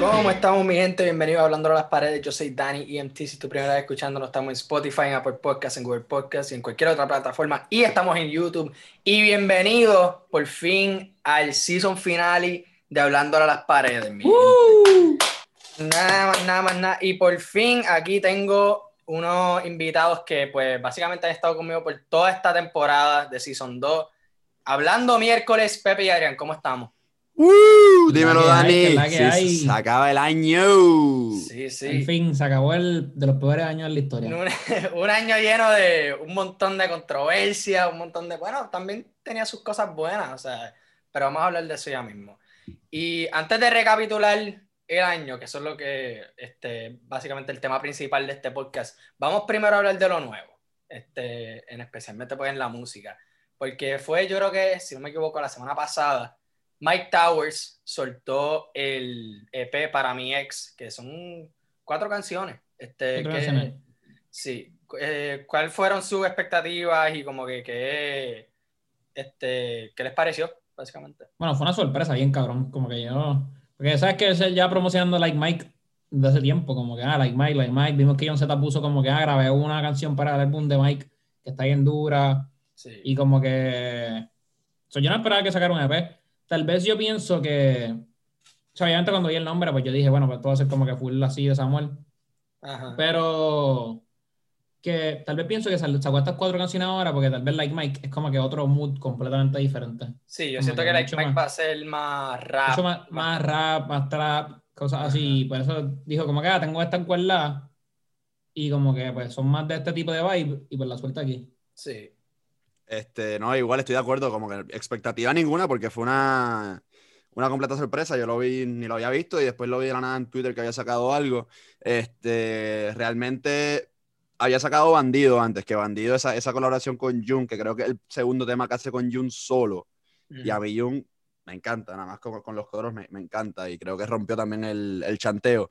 ¿Cómo estamos, mi gente? Bienvenidos a Hablando a las Paredes. Yo soy Dani EMT. Si es tu primera vez escuchándonos, estamos en Spotify, en Apple Podcasts, en Google Podcasts y en cualquier otra plataforma. Y estamos en YouTube. Y bienvenidos, por fin, al season finale de Hablando a las Paredes, mi gente. Nada más, nada más, nada. Y por fin, aquí tengo unos invitados que, pues, básicamente han estado conmigo por toda esta temporada de Season 2. Hablando miércoles, Pepe y Adrián, ¿cómo estamos? Dímelo, La que hay, Dani. que la que Sí, hay. Se acaba el año. Sí, En sí. fin, se acabó el de los peores años de la historia. Un, un año lleno de un montón de controversia, un montón de... Bueno, también tenía sus cosas buenas, o sea, pero vamos a hablar de eso ya mismo. Y antes de recapitular el año, que eso es lo que, este, básicamente el tema principal de este podcast, vamos primero a hablar de lo nuevo, este, en especialmente pues en la música, porque fue, yo creo que, si no me equivoco, la semana pasada, Mike Towers soltó el EP para mi ex, que son cuatro canciones. Este, Cuatro que- canciones. sí. Eh, ¿Cuáles fueron sus expectativas y como que qué, este, qué les pareció, básicamente? Bueno, fue una sorpresa bien cabrón, como que yo... Porque sabes que ya promocionando Like Mike desde hace tiempo, como que, ah, Like Mike, Like Mike. Vimos que John Z puso como que, ah, grabé una canción para el álbum de Mike que está bien dura. Sí. Y como que... O sea, yo no esperaba que sacara un EP. Tal vez yo pienso que... O sea, obviamente cuando vi el nombre, pues yo dije, bueno, pues todo va a ser como que full así de Samuel. Ajá. Pero que tal vez pienso que sacó estas cuatro canciones ahora porque tal vez Like Mike es como que otro mood completamente diferente. Sí, yo como siento que que Like Mike más- va a ser más rap. Mucho más, más rap, más trap, cosas así. Por eso dijo como que ah, tengo esta cuerda y como que pues son más de este tipo de vibe y pues la suelta aquí. Sí. Este, no, igual estoy de acuerdo, como que expectativa ninguna, porque fue una, una completa sorpresa. Yo lo vi, ni lo había visto, y después lo vi de la nada en Twitter que había sacado algo. Este, realmente había sacado Bandido antes, que Bandido, esa, esa colaboración con Jun, que creo que es el segundo tema que hace con Jun solo. Y a mí Jun me encanta, nada más con, con los coros me, me encanta, y creo que rompió también el, el chanteo.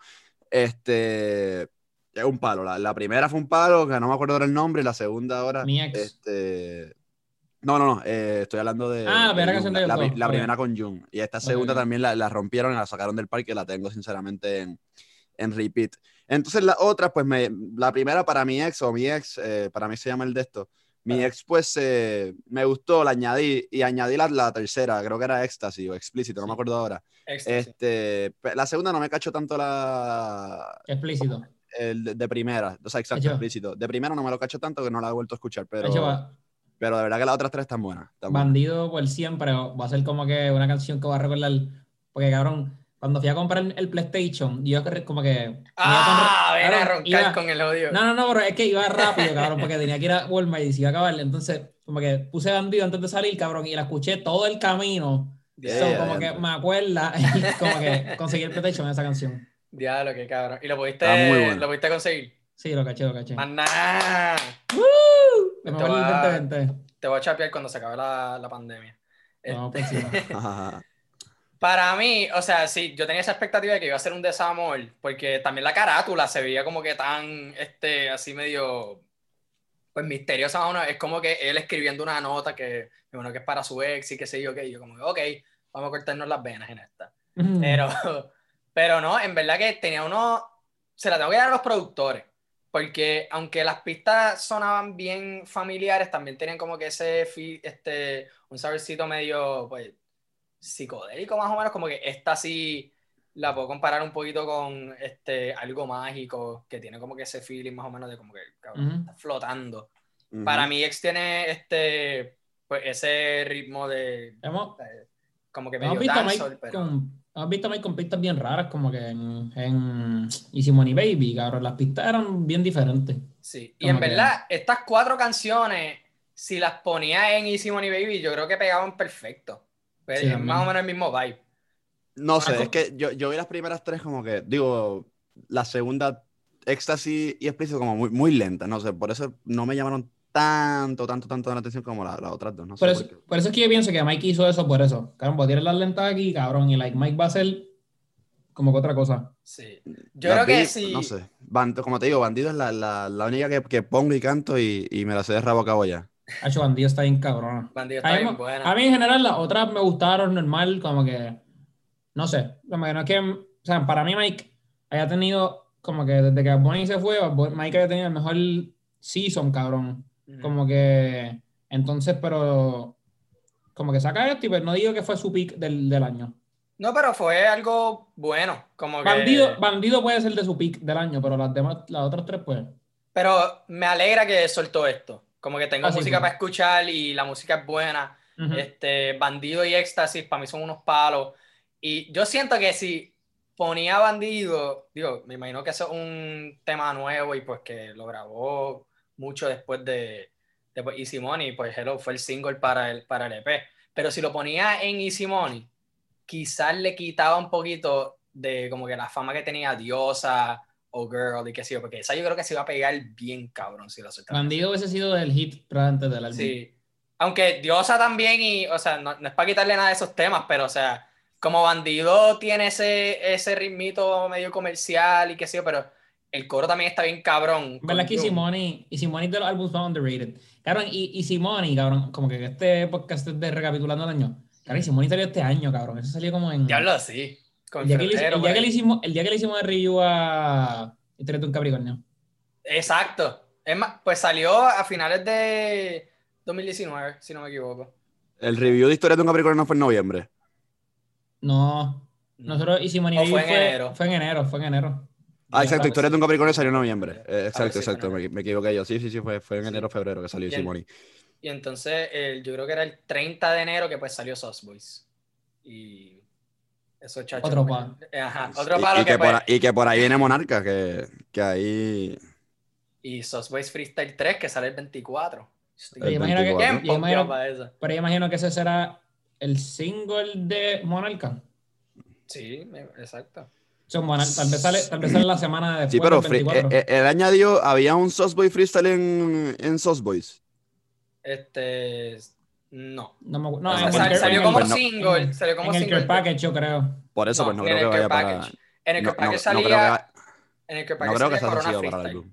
Este, es un palo. La, la primera fue un palo, que no me acuerdo ahora el nombre, y la segunda ahora. Mi ex. Este, no, no, no, eh, estoy hablando de. Ah, la primera de canción Jung, de la, la- la primera con Jun. Y esta segunda también la, la rompieron y la sacaron del parque, la tengo sinceramente en, en repeat. Entonces la otra, pues me, la primera para mi ex o mi ex, eh, para mí se llama el de esto. Mi ex, pues eh, me gustó, la añadí y añadí la, la tercera, creo que era éxtasis o explícito, no me acuerdo ahora. Éxtasis. Este, la segunda no me cacho tanto la, Explícito. el de, de primera, o sea, exacto, explícito. De primera no me lo cacho tanto que no la he vuelto a escuchar, pero, pero de verdad que las otras tres están buenas. están buenas. Bandido por siempre va a ser como que una canción que va a recordar. Porque cabrón, cuando fui a comprar el PlayStation, yo como que. Ah, ven a Cabrón, roncar iba- con el odio. No, no, no, pero es que iba rápido, cabrón, porque tenía que ir a Walmart y se iba a acabar. Entonces, como que puse bandido antes de salir, cabrón, y la escuché todo el camino. Diablo, So, Yeah, como que dentro. me acuerda, y como que conseguí el PlayStation en esa canción. Diablo, qué cabrón. ¿Y lo pudiste, bueno. lo pudiste conseguir? Sí, lo caché, lo caché. Más nada. Te va- 2020. Te voy a chapear cuando se acabe la, la pandemia. Por encima. Ajá. Para mí, o sea, sí, yo tenía esa expectativa de que iba a ser un desamor, porque también la carátula se veía como que tan, este, así medio, pues misteriosa, más o menos. es como que él escribiendo una nota que, bueno, que es para su ex y qué sé yo, que yo como ok, vamos a cortarnos las venas en esta. Pero, pero no, en verdad que tenía uno, se la tengo que dar a los productores, porque aunque las pistas sonaban bien familiares, también tenían como que ese, este, un saborcito medio, pues, psicodélico más o menos, como que esta sí la puedo comparar un poquito con este, algo mágico, que tiene como que ese feeling más o menos de como que, cabrón, Ujú. está flotando. Ujú. Para mí ex tiene este, pues, ese ritmo de, Hemos, como que hemos medio visto dancehall, pero... con, hemos visto a Mike con pistas bien raras, como que en, en Easy Money Baby, cabrón. Las pistas eran bien diferentes. Sí, y en que- verdad, estas cuatro canciones, si las ponía en Easy Money Baby, yo creo que pegaban perfecto. Pues, Sí, es más o menos el mismo vibe. No sé, es que yo, yo vi las primeras tres como que, digo, la segunda, éxtasis y explícito como muy, muy lenta, no sé, por eso no me llamaron tanto, tanto, tanto la atención como las otras dos. No Por sé eso, por por eso es que yo pienso que Mike hizo eso por eso. Cabrón, voy a tirar las lentas aquí, cabrón, y like Mike va a ser como que otra cosa. Sí. Yo Las creo que sí. No sé. Band- como te digo, Bandido es la, la, la única que, que pongo y canto y, y me la sé de rabo a cabo ya. Hacho Bandido está bien cabrona. Bandido A está mí, bien buena. a mí en general las otras me gustaron normal, como que, no sé, como que no es que, o sea, para mí Mike haya tenido, como que desde que Bonnie se fue, Mike haya tenido el mejor season, cabrón. Como que, entonces, pero, como que saca esto y pues no digo que fue su pick del, del año. No, pero fue algo bueno. Como que... Bandido, Bandido puede ser de su pick del año, pero las demás, las otras tres, pues. Pero me alegra que soltó esto. Como que tengo Ah, música sí. para escuchar y la música es buena. Este, Bandido y Éxtasis para mí son unos palos. Y yo siento que si ponía Bandido, digo, me imagino que eso es un tema nuevo y pues que lo grabó mucho después de, de pues, Easy Money, pues Hello fue el single para el, para el EP. Pero si lo ponía en Easy Money, quizás le quitaba un poquito de como que la fama que tenía Diosa o Girl y qué sé yo, porque esa yo creo que se iba a pegar bien cabrón si lo soltaba. Bandido hubiese sido el hit antes del álbum. Sí. Aunque Diosa también, y, o sea, no, no es para quitarle nada de esos temas, pero, o sea, como bandido tiene ese, ese ritmito medio comercial y qué sé yo, pero el coro también está bien cabrón. ¿Verdad que Money, Easy Money de los álbumes más underrated? Cabrón, y Easy Money, cabrón, como que este podcast es de recapitulando el año. Cabrón, Easy Money salió este año, cabrón. Eso salió como en. Diablo, sí. Con el día, que le, febrero, el, por día que ahí. le hicimos, el día que le hicimos el review a Historia de un Capricornio. Exacto. Es más, pues salió a finales de 2019, si no me equivoco. El review de Historia de un Capricornio fue en noviembre. No, nosotros Easy Money O Review fue en enero. Fue en enero, fue en enero. Ah, exacto. Historia de un Capricornio salió en noviembre. Eh, A exacto, ver si fue exacto, en me, me equivoqué yo. Sí, sí, sí, fue, fue en Sí. enero febrero que salió. Simoni. Y entonces, el- yo creo que era el 30 de enero que pues salió Sauce Boys. Y eso, chacho. Otro pues, palo. Ajá, otro Y, palo y que, que por, pues, ahí- y que por ahí viene Monarca, que, que ahí. Y Sauce Boys Freestyle 3 que sale el 24. Estoy Pero El imagino que, 24. bien yo imagino- pompeado para eso. pero yo imagino que ese será el single de Monarca. Sí, exacto. Monarca, tal, vez sale, tal vez sale la semana después Sí, pero free- 24. eh, eh, él añadió, había un Sauce Boy Freestyle en, en. Este. No. no me no, Ah, en el care- salió en como el- Pues no. single. en- salió como en el care package, yo creo. Por eso, No, pues no en creo el que vaya para. Package. En el No, Care no- Package no salía. En el Care no Package creo que sea sencillo para el álbum.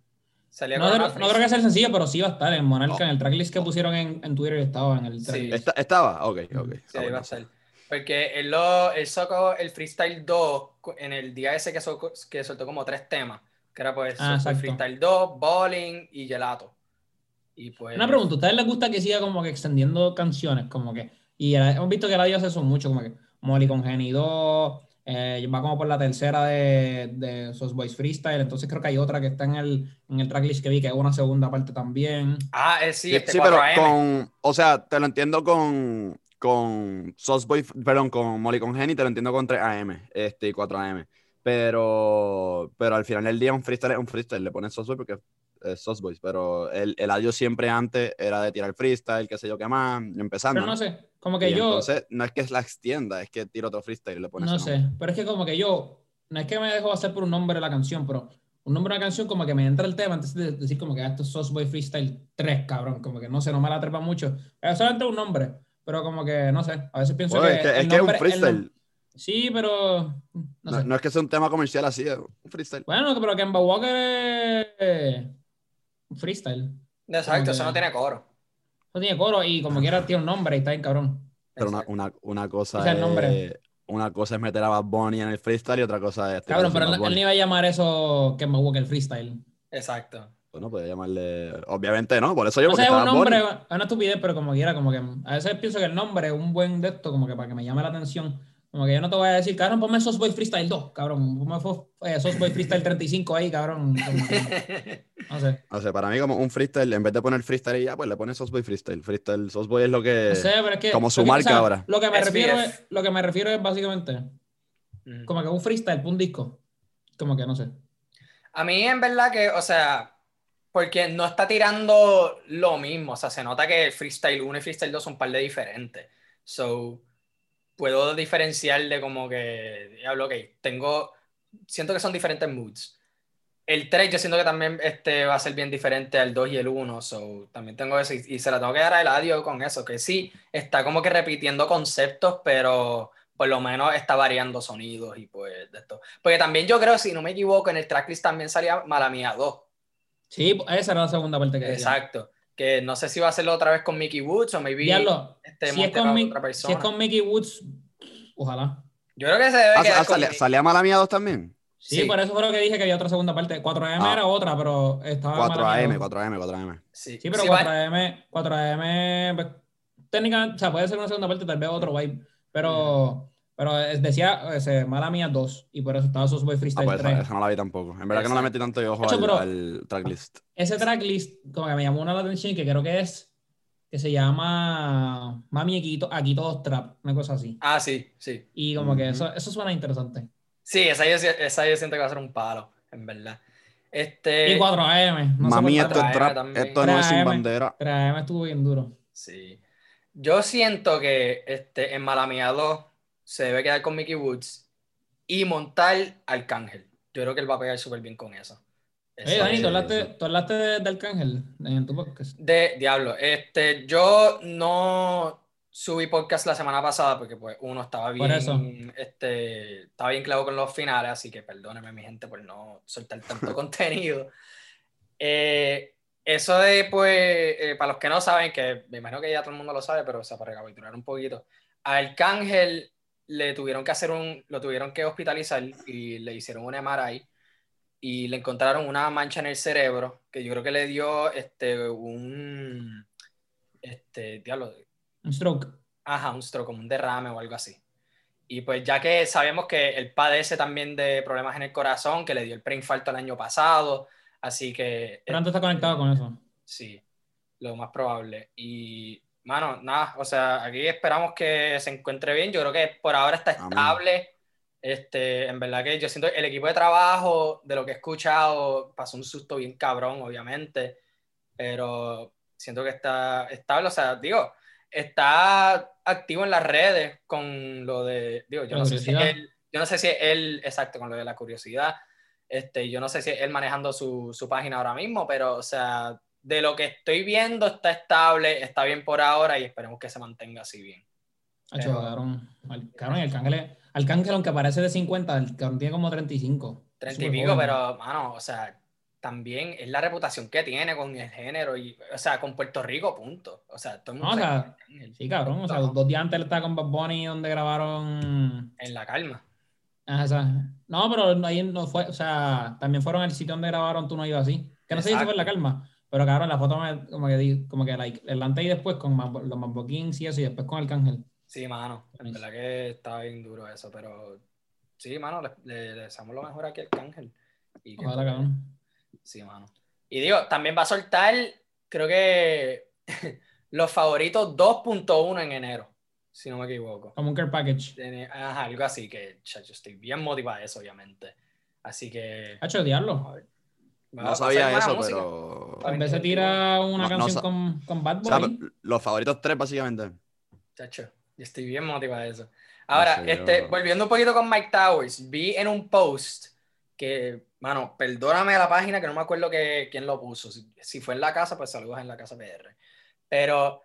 Salía No, creo- no creo que sea sencillo, pero sí va a estar. En Monarca, No. en el tracklist que pusieron en, en Twitter estaba en el Sí. tracklist. Esta- ¿Estaba? Ok, ok. Sí, Ah, bueno, va a sí. estar. Porque él, lo, él sacó el Freestyle 2 cu- en el día ese que, so- que soltó como tres temas. Que era pues Ah, el. Freestyle 2, Bowling y Gelato. Y pues. Una pregunta, ¿a ustedes les gusta que siga como que extendiendo canciones? Como que, y hemos visto que el audio hace eso mucho, como que Molly con Geni 2, eh, va como por la tercera de, de Sos Boys Freestyle, entonces creo que hay otra que está en el, en el tracklist que vi, que es una segunda parte también. Ah, eh, sí, Sí, este sí, pero 4AM. con. O sea, te lo entiendo con. Con Sauce Boy, perdón, con Molly con Jenny, te lo entiendo con 3 AM este, y 4 AM. Pero, pero al final del día un freestyle es un freestyle, le pones Sauce Boy porque es Boys, pero el, el audio siempre antes era de tirar freestyle, qué sé yo qué más, empezando. Pero no ¿no? sé, como que Y yo, entonces no es que la extienda, es que tira otro freestyle y le pones no sé, nombre. pero es que como que yo, no es que me dejo hacer por un nombre la canción, pero un nombre de una canción como que me entra el tema antes de decir como que ah, esto es Sauce Boy Freestyle 3, cabrón, como que no sé, no me la trepa mucho. Es solamente un nombre, pero como que no sé, a veces pienso Bueno, que es que, el es que es un nom- freestyle. Sí, pero no, No, sé. no es que sea un tema comercial así, es un freestyle. Bueno, pero Kemba Walker es un freestyle. Exacto, eso no tiene coro. No tiene coro y como quiera tiene un nombre y está bien cabrón. Pero una, una, una cosa es es, el nombre. una cosa es meter a Bad Bunny en el freestyle y otra cosa es Cabrón, pero él, él iba a llamar eso Kemba Walker freestyle. Exacto. Bueno, puede llamarle. Obviamente no, por eso yo No sé, es un nombre, es una estupidez, pero como quiera, como que a veces pienso que el nombre es un buen de esto, como que para que me llame la atención. Como que yo no te voy a decir, cabrón, ponme Sauce Boy Freestyle 2, cabrón. Ponme eh, Sauce Boy Freestyle 35 ahí, cabrón. Que, no sé. O sea, para mí como un freestyle, en vez de poner freestyle y ya, pues le pones Sauce Boy Freestyle. Freestyle, Sauce Boy es lo que... No sé, pero es que. como su marca ahora. Lo que me refiero es, lo que me refiero es básicamente como que un freestyle, un disco. Como que no sé. A mí en verdad que, o sea, porque no está tirando lo mismo, o sea, se nota que el freestyle 1 y freestyle 2 son un par de diferentes. So, puedo diferenciar de como que, diablo, ok, tengo, siento que son diferentes moods. El 3 yo siento que también este, va a ser bien diferente al 2 y el 1, so, también tengo eso y, y se la tengo que dar a Eladio con eso, que sí, está como que repitiendo conceptos, pero por lo menos está variando sonidos y pues de esto. Porque también yo creo, si no me equivoco, en el tracklist también salía Mala Mía 2. Sí, esa era la segunda parte que. Exacto. Que no sé si va a hacerlo otra vez con Mickey Woods o maybe Diablo, este, si, es con Mi- otra si persona. es con Mickey Woods, ojalá. Yo creo que se debe Ah, quedar ah, con salía, Mala Mía 2 también. Sí, Sí. por eso fue lo que dije que había otra segunda parte. 4AM Ah. era otra, pero estaba Mala Mía 4AM, dos. 4AM, 4AM. Sí, Sí, pero Sí, va- 4AM, 4AM, pues, técnicamente, o sea, puede ser una segunda parte, tal vez otro vibe, pero, pero decía ese, Mala Mía 2, y por eso estaba Super Ah, Freestyle pues 3. esa, esa no la vi tampoco. En verdad que no le metí tanto ojo Hacho, al, pero- al tracklist. Ese tracklist, como que me llamó una la atención, que creo que es, que se llama Mami aquí, to- aquí todos trap, una cosa así. Ah, sí, sí. Y como que eso, eso suena interesante. Sí, esa yo, esa yo siento que va a ser un palo, en verdad. Este, y 4AM, no Mami, esto es trap, también. esto no es sin 3AM. bandera. 3AM estuvo bien duro. Sí. Yo siento que este, en Mala Mía 2 se debe quedar con Mickey Woods y montar Arcángel. Yo creo que él va a pegar súper bien con eso. Oye, Eso Dani, es- ¿tú hablaste, tú hablaste de, de Arcángel en tu podcast? De Diablo, este, yo no subí podcast la semana pasada porque pues uno estaba bien, eso. este, estaba bien clavo con los finales, así que perdónenme mi gente por no soltar tanto contenido. Eh, eso de pues, eh, para los que no saben, que me imagino que ya todo el mundo lo sabe, pero o sea, para recapitular un poquito, Arcángel le tuvieron que hacer un, lo tuvieron que hospitalizar y le hicieron un MRI y le encontraron una mancha en el cerebro que yo creo que le dio este un este diablo, Un stroke. ajá, un stroke, como un derrame o algo así. Y pues ya que sabemos que él padece también de problemas en el corazón, que le dio el preinfarto el año pasado, así que Pero antes está conectado con eso. sí, lo más probable. Y mano, nada, o sea, aquí esperamos que se encuentre bien. Yo creo que por ahora está Amén. estable. Este, en verdad que yo siento el equipo de trabajo, de lo que he escuchado, pasó un susto bien cabrón, obviamente, pero siento que está estable. O sea, digo, está activo en las redes con lo de, digo, yo La no sé si curiosidad. él, yo no sé si él, exacto, con lo de la curiosidad. Este, yo no sé si él manejando su, su página ahora mismo, pero, o sea, de lo que estoy viendo está estable, está bien por ahora y esperemos que se mantenga así bien. Pero- cabrón. Al- cabrón, el Arcángel, aunque parece de 50, el cabrón tiene como 35. 30 y pico, pero, mano, o sea, también es la reputación que tiene con el género y, o sea, con Puerto Rico, punto. O sea, todo el No, mundo o sabe sea, quién es Arcángel. Sí, cabrón. O sea, No. dos días antes él estaba con Bad Bunny donde grabaron. En la calma. Ajá, o sea, no, pero ahí no fue. O sea, también fueron al sitio donde grabaron Tú no ibas así. Que no sé si fue en la Exacto. calma. Pero cabrón, la foto me, como que, di- como que like, el antes y después con Mambo- los Mambo Kings y eso, y después con Arcángel. Sí, mano, en Nice. verdad que está bien duro eso, pero sí, mano, le, le- le deseamos lo mejor aquí al Arcángel. Y que- Ojalá, cabrón. Sí, mano. Y digo, también va a soltar, creo que los favoritos 2.1 en enero, si no me equivoco. Como un care package. Ajá, algo así que chacho, estoy bien motivado a eso, obviamente. Así que. Hacho, diablo. No sabía eso, música. pero. Bien veces divertido. tira una No- no canción sa- con, con Bad O sea, Bunny. los favoritos tres, básicamente. Chacho, yo estoy bien motivado a eso. Ahora, sé, este, yo- volviendo un poquito con Mike Towers, vi en un post que, mano, perdóname la página que no me acuerdo que, quién lo puso. Si, si fue en la casa, pues saludos en la casa PR. Pero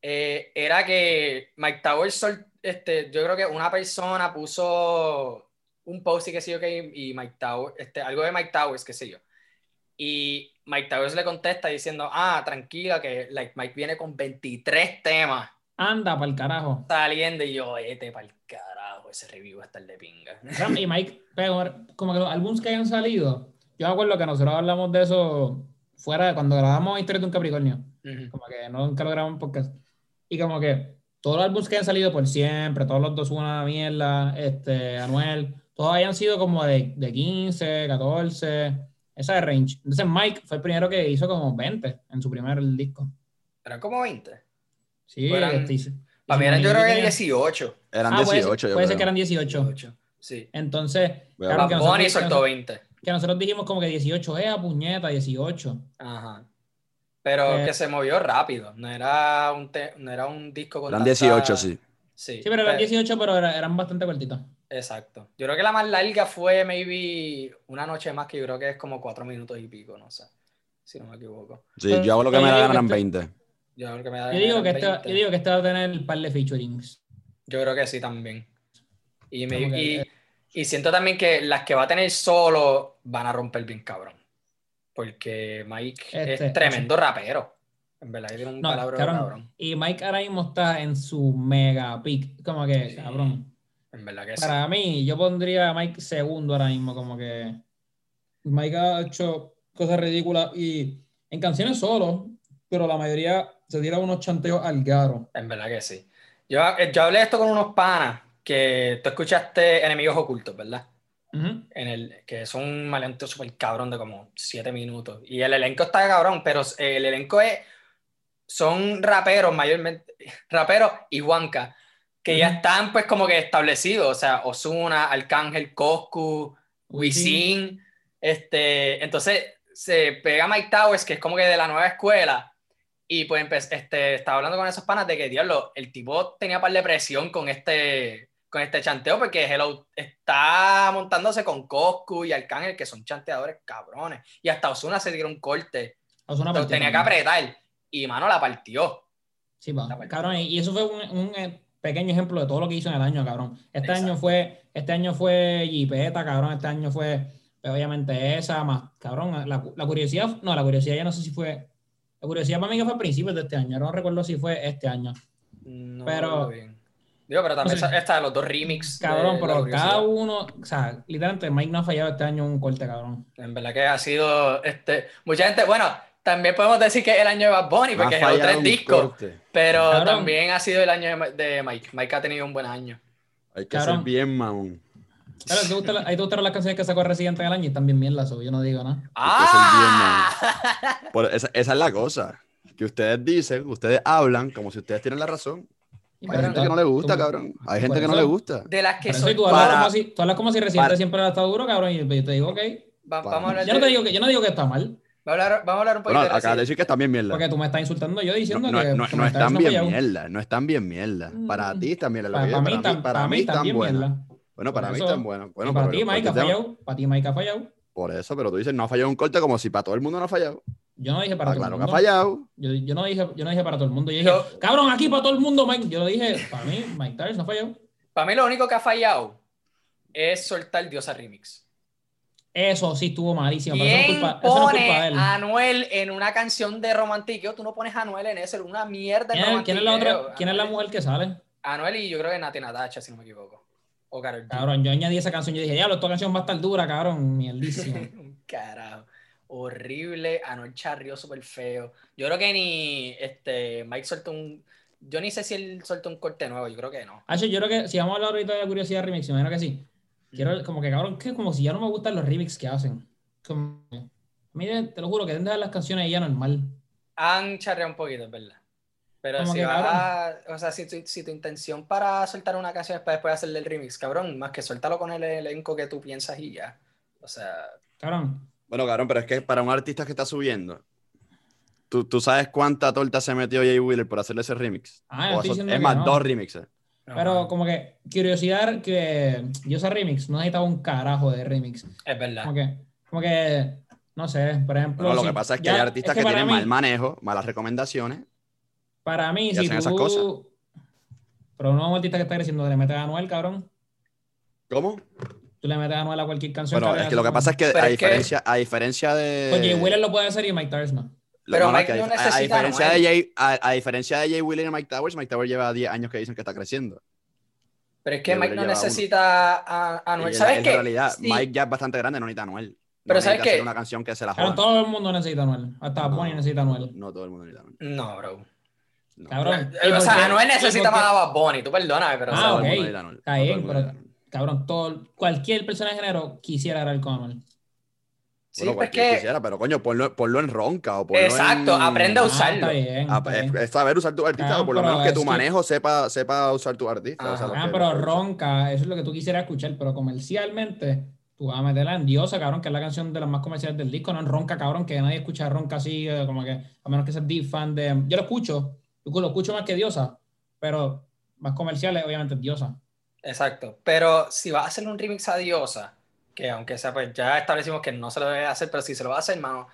eh, era que Mike Towers, sol- este, yo creo que una persona puso un post y qué sé yo que y Mike Towers, este, algo de Mike Towers, qué sé yo. Y Mike Towers le contesta diciendo, ah, tranquila, que like, Mike viene con 23 temas Anda, para el carajo. saliendo y yo, este para el carajo, ese review va a estar de pinga. Y Mike, pero como que los álbumes que hayan salido, yo me acuerdo que nosotros hablamos de eso fuera de cuando grabamos Historia de un Capricornio, Ujú. como que nunca lo grabamos podcast, y como que todos los álbumes que hayan salido por siempre, todos los dos una mierda, este, Anuel, todos hayan sido como de, de 15, 14, esa de range. Entonces Mike fue el primero que hizo como 20 en su primer disco. Eran como 20. Sí, Eran- este, hizo- Para mí eran yo creo que tenía- 18. Eran Ah, puede ser- 18, yo puede ser que eran 18. 18. Sí. Entonces, claro, que nosotros- Bunny que soltó nosotros- 20. que nosotros dijimos como que 18 es a puñeta, 18. Ajá. Pero Eh, que se movió rápido. No era un, te- no era un disco con Eran tanta- 18, sí. Sí, Sí, pero eran 18, pero era- eran bastante cortitos. Exacto. Yo creo que la más larga fue maybe una noche más, que yo creo que es como cuatro minutos y pico, no sé. Si no me equivoco. Sí, yo hago lo que me da digo gana en que 20. Yo creo que me da Yo digo que, eran este, 20. yo digo que este va a tener el par de featurings. Yo creo que sí también. Y, me- y, y siento también que las que va a tener solo van a romper bien cabrón. Porque Mike Este, es tremendo rapero. En verdad que tiene un No, palabra cabrón. cabrón. Y Mike ahora mismo está en su mega peak. Como que, Sí. cabrón. En verdad que sí. Para mí, yo pondría a Mike segundo ahora mismo, como que Mike ha hecho cosas ridículas y en canciones solo, pero la mayoría se tira unos chanteos al garo. En verdad que sí. Yo, yo hablé esto con unos panas que tú escuchaste Enemigos Ocultos, ¿verdad? Ujú. En el, que es un maleanteo súper cabrón de como siete minutos. Y el elenco está cabrón, pero el elenco es. Son raperos mayormente. Raperos y Juanca, que ya están pues como que establecidos. O sea, Osuna, Arcángel, Coscu, Wisin. Este, entonces se pega Mike Towers, que es como que de la nueva escuela. Y pues este, estaba hablando con esos panas de que, diablo, el tipo tenía par de presión con este, con este chanteo, porque Hello está montándose con Coscu y Arcángel, que son chanteadores cabrones. Y hasta Osuna se tiró un corte. Ozuna tenía que apretar. Y mano la partió. Sí, partió. Cabrón, y y eso fue un, un, eh, pequeño ejemplo de todo lo que hizo en el año, cabrón. Este Exacto. año fue, este año fue Jipeta, cabrón. Este año fue, pues, obviamente, esa, más, cabrón. La, la curiosidad, no, la curiosidad ya no sé si fue. La curiosidad para mí que fue a principios de este año. No recuerdo si fue este año. No Pero- bien. Digo, pero también sé. está los dos remix. de Cabrón, pero cada uno, o sea, literalmente Mike no ha fallado este año un corte, cabrón. En verdad que ha sido, este, mucha gente, bueno, también podemos decir que es el año de Bad Bunny, porque es el tres discos, pero Cabrón. también ha sido el año de, Mike. Mike ha tenido un buen año. Hay que Cabrón. ser bien mamón. Claro, ¿te gustan, ahí te gustaron las canciones que sacó Residente en el año y están bien so, yo no digo nada. ¡Ah! Por- esa, esa es la cosa. Que ustedes dicen, ustedes hablan como si ustedes tienen la razón. Y Hay gente que no le gusta, tú- cabrón. Hay gente que no le gusta. De las que son... tú hablas, para- como si, tú hablas como si Residente para- siempre ha estado duro, cabrón, y yo te digo, ok. Va- vamos, a hablar Yo no, te digo que, yo no digo que está mal, vamos, a hablar, vamos a hablar un poquito Bueno, de acabas de decir que están bien mierda. porque tú me estás insultando yo No, diciendo no, que, no- que no Comentario están no bien fallado. mierda. No están bien mierda. Para Mm. ti están mierda. Lo Para, para mí, para mí, para para mí están también buenas. mierda. Bueno, para mí están buenas. Bueno, para ti, Mike, ha cortes de- fallado. Para ti, Mike, ha fallado. Por eso, pero tú dices, no ha fallado un corte como si para todo el mundo no ha fallado. Yo no dije para Ah, todo claro el que ha mundo. fallado. Yo, yo no dije, yo no dije para todo el mundo. Yo dije, Yo- cabrón, aquí para todo el mundo, Mike. Yo lo dije, para mí, Mike Towers no falló. Para mí lo único que ha fallado es soltar Diosa Remix. Eso sí estuvo malísimo. Pero eso no es ¿Quién culpa, eso no es pone culpa de él. a Anuel en una canción de romantiqueo? Tú no pones a Anuel en eso, es una mierda de ¿Quién es, quién es la otra? ¿Quién es la mujer que sale? Anuel y yo creo que Nati Natacha, si no me equivoco. O Karol. Cabrón, yo añadí esa canción. Yo dije, diablo, esta canción va a estar dura, cabrón. Mierdísimo. Carajo. Horrible. Anuel charrió súper feo. Yo creo que ni este, Mike soltó un. Yo ni sé si él soltó un corte nuevo, yo creo que no. Hacho, yo creo que si vamos a hablar ahorita de curiosidad remix, imagino que sí. Quiero, como que cabrón, que como si ya no me gustan los remix que hacen. Como, mire, te lo juro que dejar las canciones ya normal. Han charreado un poquito, es verdad. Pero Como si que, vas cabrón. a- o sea, si tu, si tu intención para soltar una canción es para después hacerle el remix, cabrón, más que suéltalo con el elenco que tú piensas y ya. O sea, Cabrón, Bueno, cabrón, pero es que para un artista que está subiendo, ¿tú, tú sabes cuánta torta se metió Jay Wheeler por hacerle ese remix? Ah, O estoy es que más, no. dos remixes. Pero como que curiosidad que yo ese remix no necesitaba un carajo de remix. es verdad. Como que, como que, no sé, por ejemplo. Bueno, lo si- que pasa es que ya- hay artistas que, tienen mí- mal manejo, malas recomendaciones. Para mí, y si hacen tú. esas cosas. Pero no un artista que está creciendo, le metes a Anuel, cabrón. ¿Cómo? Tú le metes a Anuel a cualquier canción. Bueno, que es que lo que pasa es que Pero a es que- diferencia, a diferencia de. Oye, Wheeler lo puede hacer y Mike Towers no. Pero no, no, Mike no necesita a diferencia de. Jay, a, a diferencia de Jay Wheeler y Mike Towers, Mike Towers lleva 10 años que dicen que está creciendo. Pero es que Mike no necesita a, a Anuel. En- ¿Sabes en qué? realidad, Sí, Mike ya es bastante grande, no necesita a Anuel. No Pero ¿sabes necesita qué? hacer una canción que se la joda. todo el mundo necesita a Anuel. Hasta No, necesita a Anuel. No todo el mundo necesita a Anuel. No, bro. No. Cabrón. Eh, O sea, ¿Y por Anuel necesita ¿Y por más a Bad Bunny, tú perdóname, pero o Ah, sea, todo el ok. Está No bien, pero cabrón, todo, cualquier persona de género quisiera grabar con Anuel. Sí, Bueno, pues cualquiera que. quisiera, pero coño, ponlo, ponlo en ronca o ponlo Exacto, en- aprende a Ah, usarlo. está bien, Ah, está es, bien. es saber usar tu artista, Ah, o por lo menos que tu que- manejo sepa, sepa usar tu artista. o sea, Ah, pero que- ronca, eso es lo que tú quisieras escuchar, pero comercialmente, tú vas a meterla en Diosa, cabrón, que es la canción de las más comerciales del disco, no en ronca, cabrón, que nadie escucha ronca así, eh, como que, a menos que seas deep fan de. Yo lo escucho, yo lo escucho más que Diosa, pero más comerciales, obviamente, es Diosa. Exacto. Pero si vas a hacer un remix a Diosa, que aunque sea, pues ya establecimos que no se lo debe hacer, pero si se lo va a hacer, mano,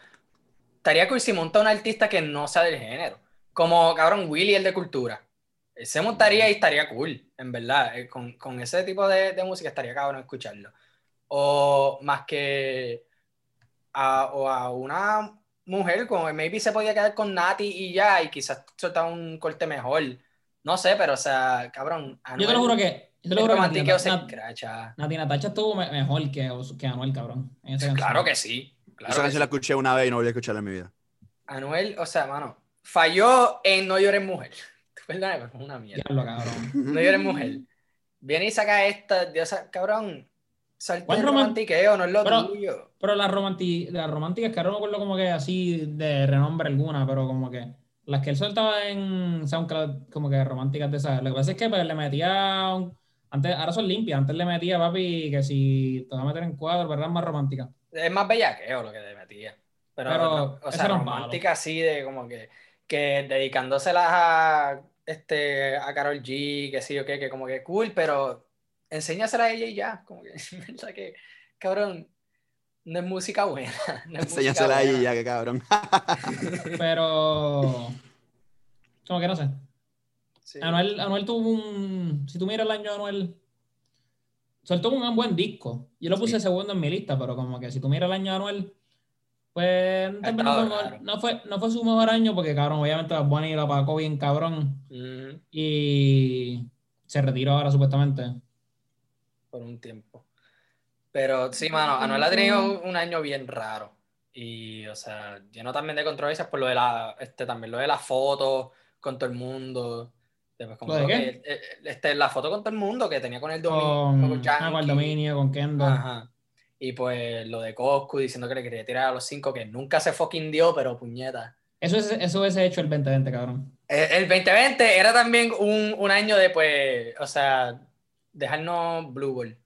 estaría cool si monta un artista que no sea del género. Como, cabrón, Willy, el de cultura. Él se montaría y estaría cool, en verdad. Eh, Con, con ese tipo de, de música estaría cabrón escucharlo. O más que a, o a una mujer, como maybe se podía quedar con Nati y ya, y quizás soltar un corte mejor. No sé, pero o sea, cabrón. Yo te lo juro que. Yo te lo el juro que romantiqueo se Nat- escracha. Nati Natacha estuvo me- mejor que, que Anuel, cabrón. en esa canción. Claro que sí. Claro Esa que canción la escuché una vez y no volví a escucharla en mi vida. Anuel, o sea, mano, falló en No llores mujer. Pero es una mierda. Diablo, cabrón. No llores mujer. Viene y saca esta, Dios, cabrón. Salte ¿Cuál del roman- romantiqueo, no es lo Pero- tuyo. Pero las, romanti las románticas, que ahora no me acuerdo como que así de renombre alguna, pero como que las que él soltaba en SoundCloud, como que románticas de esas. Lo que pasa es que pues, le metía. un- antes, ahora son limpias. Antes le metía, papi, que si te vas a meter en cuadro, ¿verdad? Más romántica. Es más bellaqueo lo que te metía. Pero, Pero no, o sea, romántica así de como que, que dedicándoselas a, este, a Carol G, que sí o qué, que como que cool, pero enséñasela a ella y ya. Como que, verdad que, cabrón, no es música buena. No es música Enséñasela a ella buena. ya, que cabrón. Pero. Como que no sé. Sí. Anuel, Anuel tuvo un. Si tú miras el año de Anuel. Soltó un buen disco. Yo lo puse Sí. segundo en mi lista, pero como que si tú miras el año de Anuel. Pues no, fue, no, fue, no fue su mejor año porque, cabrón, obviamente Bad Bunny lo apagó bien cabrón y se retiró ahora supuestamente. por un tiempo. Pero sí, mano, Anuel ha tenido un, un año bien raro. Y, o sea, lleno también de controversias por lo de la, este, también lo de las fotos con todo el mundo. Después, como ¿Lo de lo qué? que- eh, este, la foto con todo el mundo que tenía con el dominio, Con, ah, con el Yankee. dominio, con Kendall. Ajá. Y pues lo de Coscu diciendo que le quería tirar a los cinco, que nunca se fucking dio, pero puñeta. Eso, es, eso hubiese hecho el 2020, cabrón. Eh, El 2020 era también un, un año de, pues, o sea, dejarnos Blue Ball.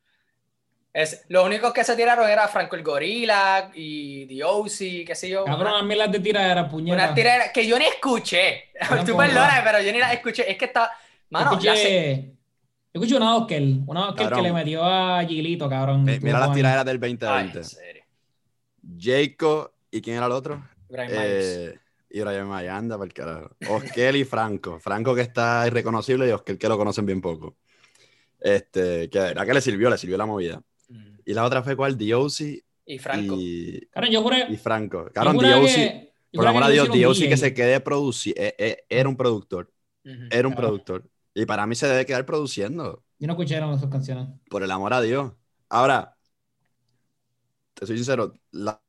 Es, los únicos que se tiraron era Franco el Gorila y The OC, qué sé yo. Cabrón, a mí las de tiradera, puñeta. una tiradera que yo ni escuché. tampoco. Tú perdona, pero yo ni la escuché. Es que está. Mano, escuché, se- yo escuché una Oskel, una Oskel que le metió a Gilito, cabrón. Mira las tiraderas del Ay, 2020. en serio. Jacob, ¿y quién era el otro? Brian Myers. Eh, y Brian Myers, anda para el carajo. Oskel y Franco. Franco que está irreconocible y Oskel que lo conocen bien poco. Este, que era que le sirvió, le sirvió la movida. Y la otra fue cuál, Diosi Y Franco. y, Cabrón, yo juré. y Franco. que- yo por amor a Dios, Diosi que se quede produciendo, era un productor, era un Claro. productor. Y para mí se debe quedar produciendo, Yo no escuché esas canciones. por el amor a Dios. Ahora, te soy sincero, la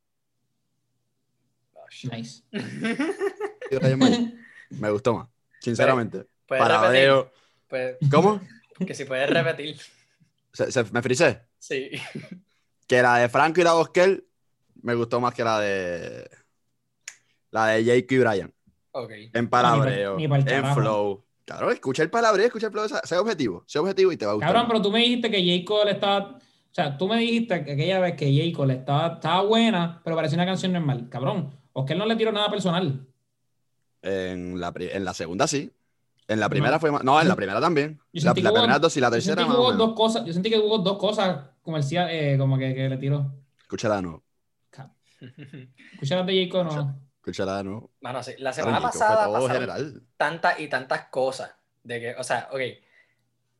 Nice. de me gustó más, sinceramente. Puedes repetir. Paradeo. Pues, ¿Cómo? que si puedes repetir. Se- se- me frisé. Sí. Que la de Franco y la de Oskel me gustó más que la de la de Jake y Brian. Ok. En palabreo, ni pa'l en flow. Claro, escucha el palabreo, escucha el flow, sea, sea objetivo, sea objetivo y te va a gustar. Cabrón, pero tú me dijiste que J. Cole estaba. O sea, tú me dijiste que aquella vez que J. Cole estaba, estaba buena, pero parecía una canción normal. Cabrón, Oscar no le tiró nada personal. En la, en la segunda sí. En la primera No. fue más. No, en la primera también. La, la primera dos y la Yo tercera más hubo dos cosas, yo sentí que hubo dos cosas comerciales, eh, como que, que le tiró. Escúchala de nuevo. Escuchar de J. Cole, no. Escúchala de nuevo. Mano, sí. La semana pasada pasaron general. tantas y tantas cosas. De que, o sea, ok.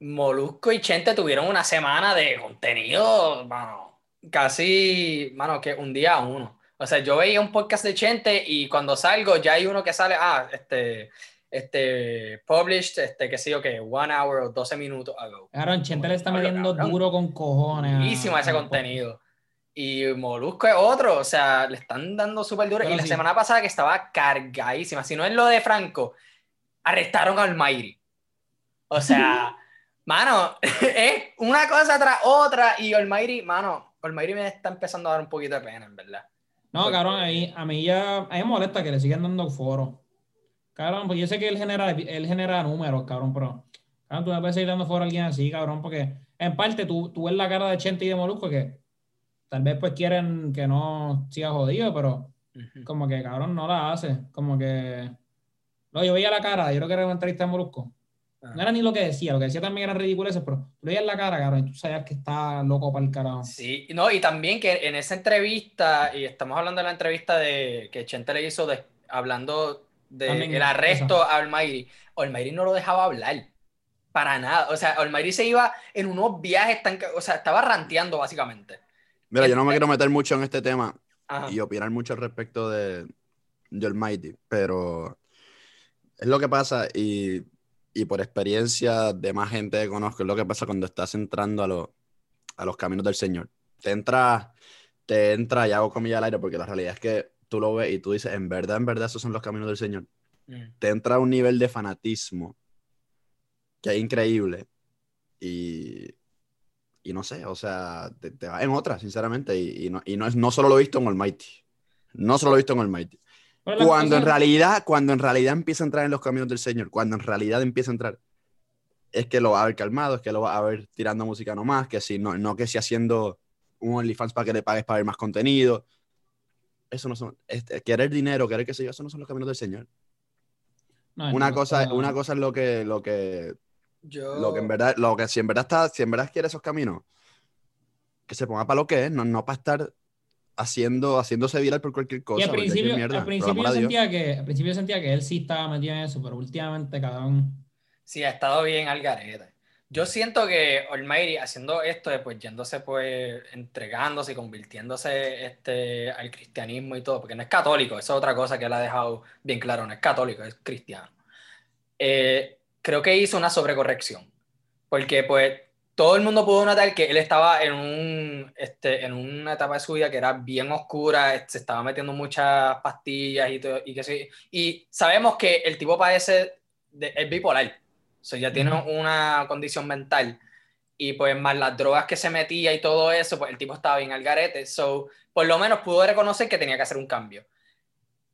Molusco y Chente tuvieron una semana de contenido, mano. Casi, mano, que un día a uno. O sea, yo veía un podcast de Chente y cuando salgo ya hay uno que sale, ah, este, este, published, este, qué sé yo, que one hour o 12 minutos ago. Cabrón, Chente le está Cabrón, metiendo cabrón. duro con cojones. Buenísimo ese a- contenido. Y Molusco es otro, o sea, le están dando súper duro. Y la sí. semana pasada que estaba cargadísima, si no es lo de Franco, arrestaron a Almighty. O sea, mano, es una cosa tras otra y Almighty, mano, Almighty me está empezando a dar un poquito de pena, en verdad. No, cabrón, a mí, a mí ya a mí me molesta que le sigan dando foro. Cabrón, pues yo sé que él genera, él genera números, cabrón, pero cabrón, tú me puedes seguir dando foro a alguien así, cabrón, porque en parte tú, tú ves la cara de Chente y de Molusco que tal vez pues quieren que no siga jodido, pero como que cabrón no la hace. Como que. No, yo veía la cara, yo creo que era una entrevista de Molusco. Ah. No era ni lo que decía, lo que decía también era ridiculeces, pero tú veías la cara, cabrón, y tú sabías que está loco para el carajo. Sí, no, y también que en esa entrevista, y estamos hablando de la entrevista de que Chente le hizo de, hablando También del arresto a Almighty, Almighty no lo dejaba hablar. Para nada. O sea, Almighty se iba en unos viajes tan. O sea, estaba ranteando básicamente. Mira, yo no me quiero meter mucho en este tema Ajá. y opinar mucho al respecto de, de Almighty, pero es lo que pasa y, y por experiencia de más gente que conozco, es lo que pasa cuando estás entrando a, los a los caminos del Señor. Te entra, te entra, y hago comillas al aire porque la realidad es que tú lo ves y tú dices, en verdad, en verdad, esos son los caminos del Señor. Mm. Te entra un nivel de fanatismo que es increíble y, y no sé, o sea, te, te va en otra, sinceramente, y, y no, y no, es, no solo lo he visto en Almighty, no solo lo he visto en Almighty. Pero Cuando en realidad, cuando en realidad empieza a entrar en los caminos del Señor, cuando en realidad empieza a entrar, es que lo va a ver calmado, es que lo va a ver tirando música nomás, que si no, no que si haciendo un OnlyFans para que le pagues para ver más contenido. Eso no son, este, querer dinero, querer que se yo, eso no son los caminos del Señor. no, Una no, cosa, está- una cosa es lo que, lo que, Yo. lo que en verdad, lo que si en verdad está, si en verdad quiere esos caminos, que se ponga para lo que es, no, no para estar haciendo, haciéndose viral por cualquier cosa. Y al principio, mierda, al principio yo sentía que, al principio sentía que él sí estaba metido en eso, pero últimamente, cabrón. Sí, ha estado bien al garete. Yo siento que Almighty haciendo esto, pues yéndose, pues entregándose y convirtiéndose este, al cristianismo y todo, porque no es católico, eso es otra cosa que él ha dejado bien claro, no es católico, es cristiano. Eh, creo que hizo una sobrecorrección, porque pues todo el mundo pudo notar que él estaba en, un, este, en una etapa de su vida que era bien oscura, se estaba metiendo muchas pastillas y, todo, y que sí. Y sabemos que el tipo padece, de, es bipolar, o sea, ya tiene una condición mental. Y pues más las drogas que se metía y todo eso, pues el tipo estaba bien al garete. So, por lo menos pudo reconocer que tenía que hacer un cambio.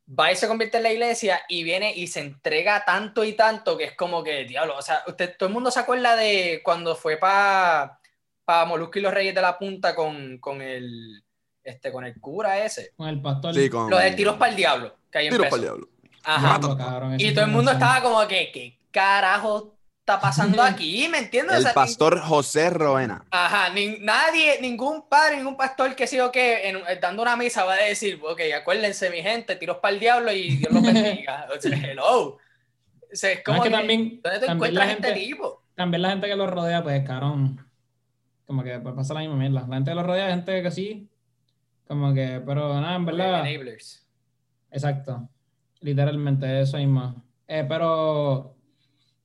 Va y se convierte en la iglesia y viene y se entrega tanto y tanto que es como que, diablo, o sea, usted, todo el mundo se acuerda de cuando fue para pa Molusco y los Reyes de la Punta con, con, el, este, con el cura ese. Con el pastor. Sí, con Lo de tiros para el diablo, que ahí tiros para el diablo. Ajá. Cabrón, Y todo el mundo estaba como que, ¿qué carajo está pasando aquí? ¿Me entiendes? O El sea, pastor José Roena. Ajá, ni- nadie, ningún padre, ningún pastor que sí o que en- dando una misa va a decir, ok, acuérdense mi gente, tiros para el diablo y Dios los bendiga. O sea, hello. O sea, es No, como es que que, también, ¿dónde te también la encuentras este gente, tipo? también la gente que lo rodea, pues, cabrón. Como que pues, pasa la misma mierda. La gente que lo rodea, gente que sí. Como que, pero nada, en verdad. Enablers. Exacto. Literalmente, eso mismo. Eh, pero,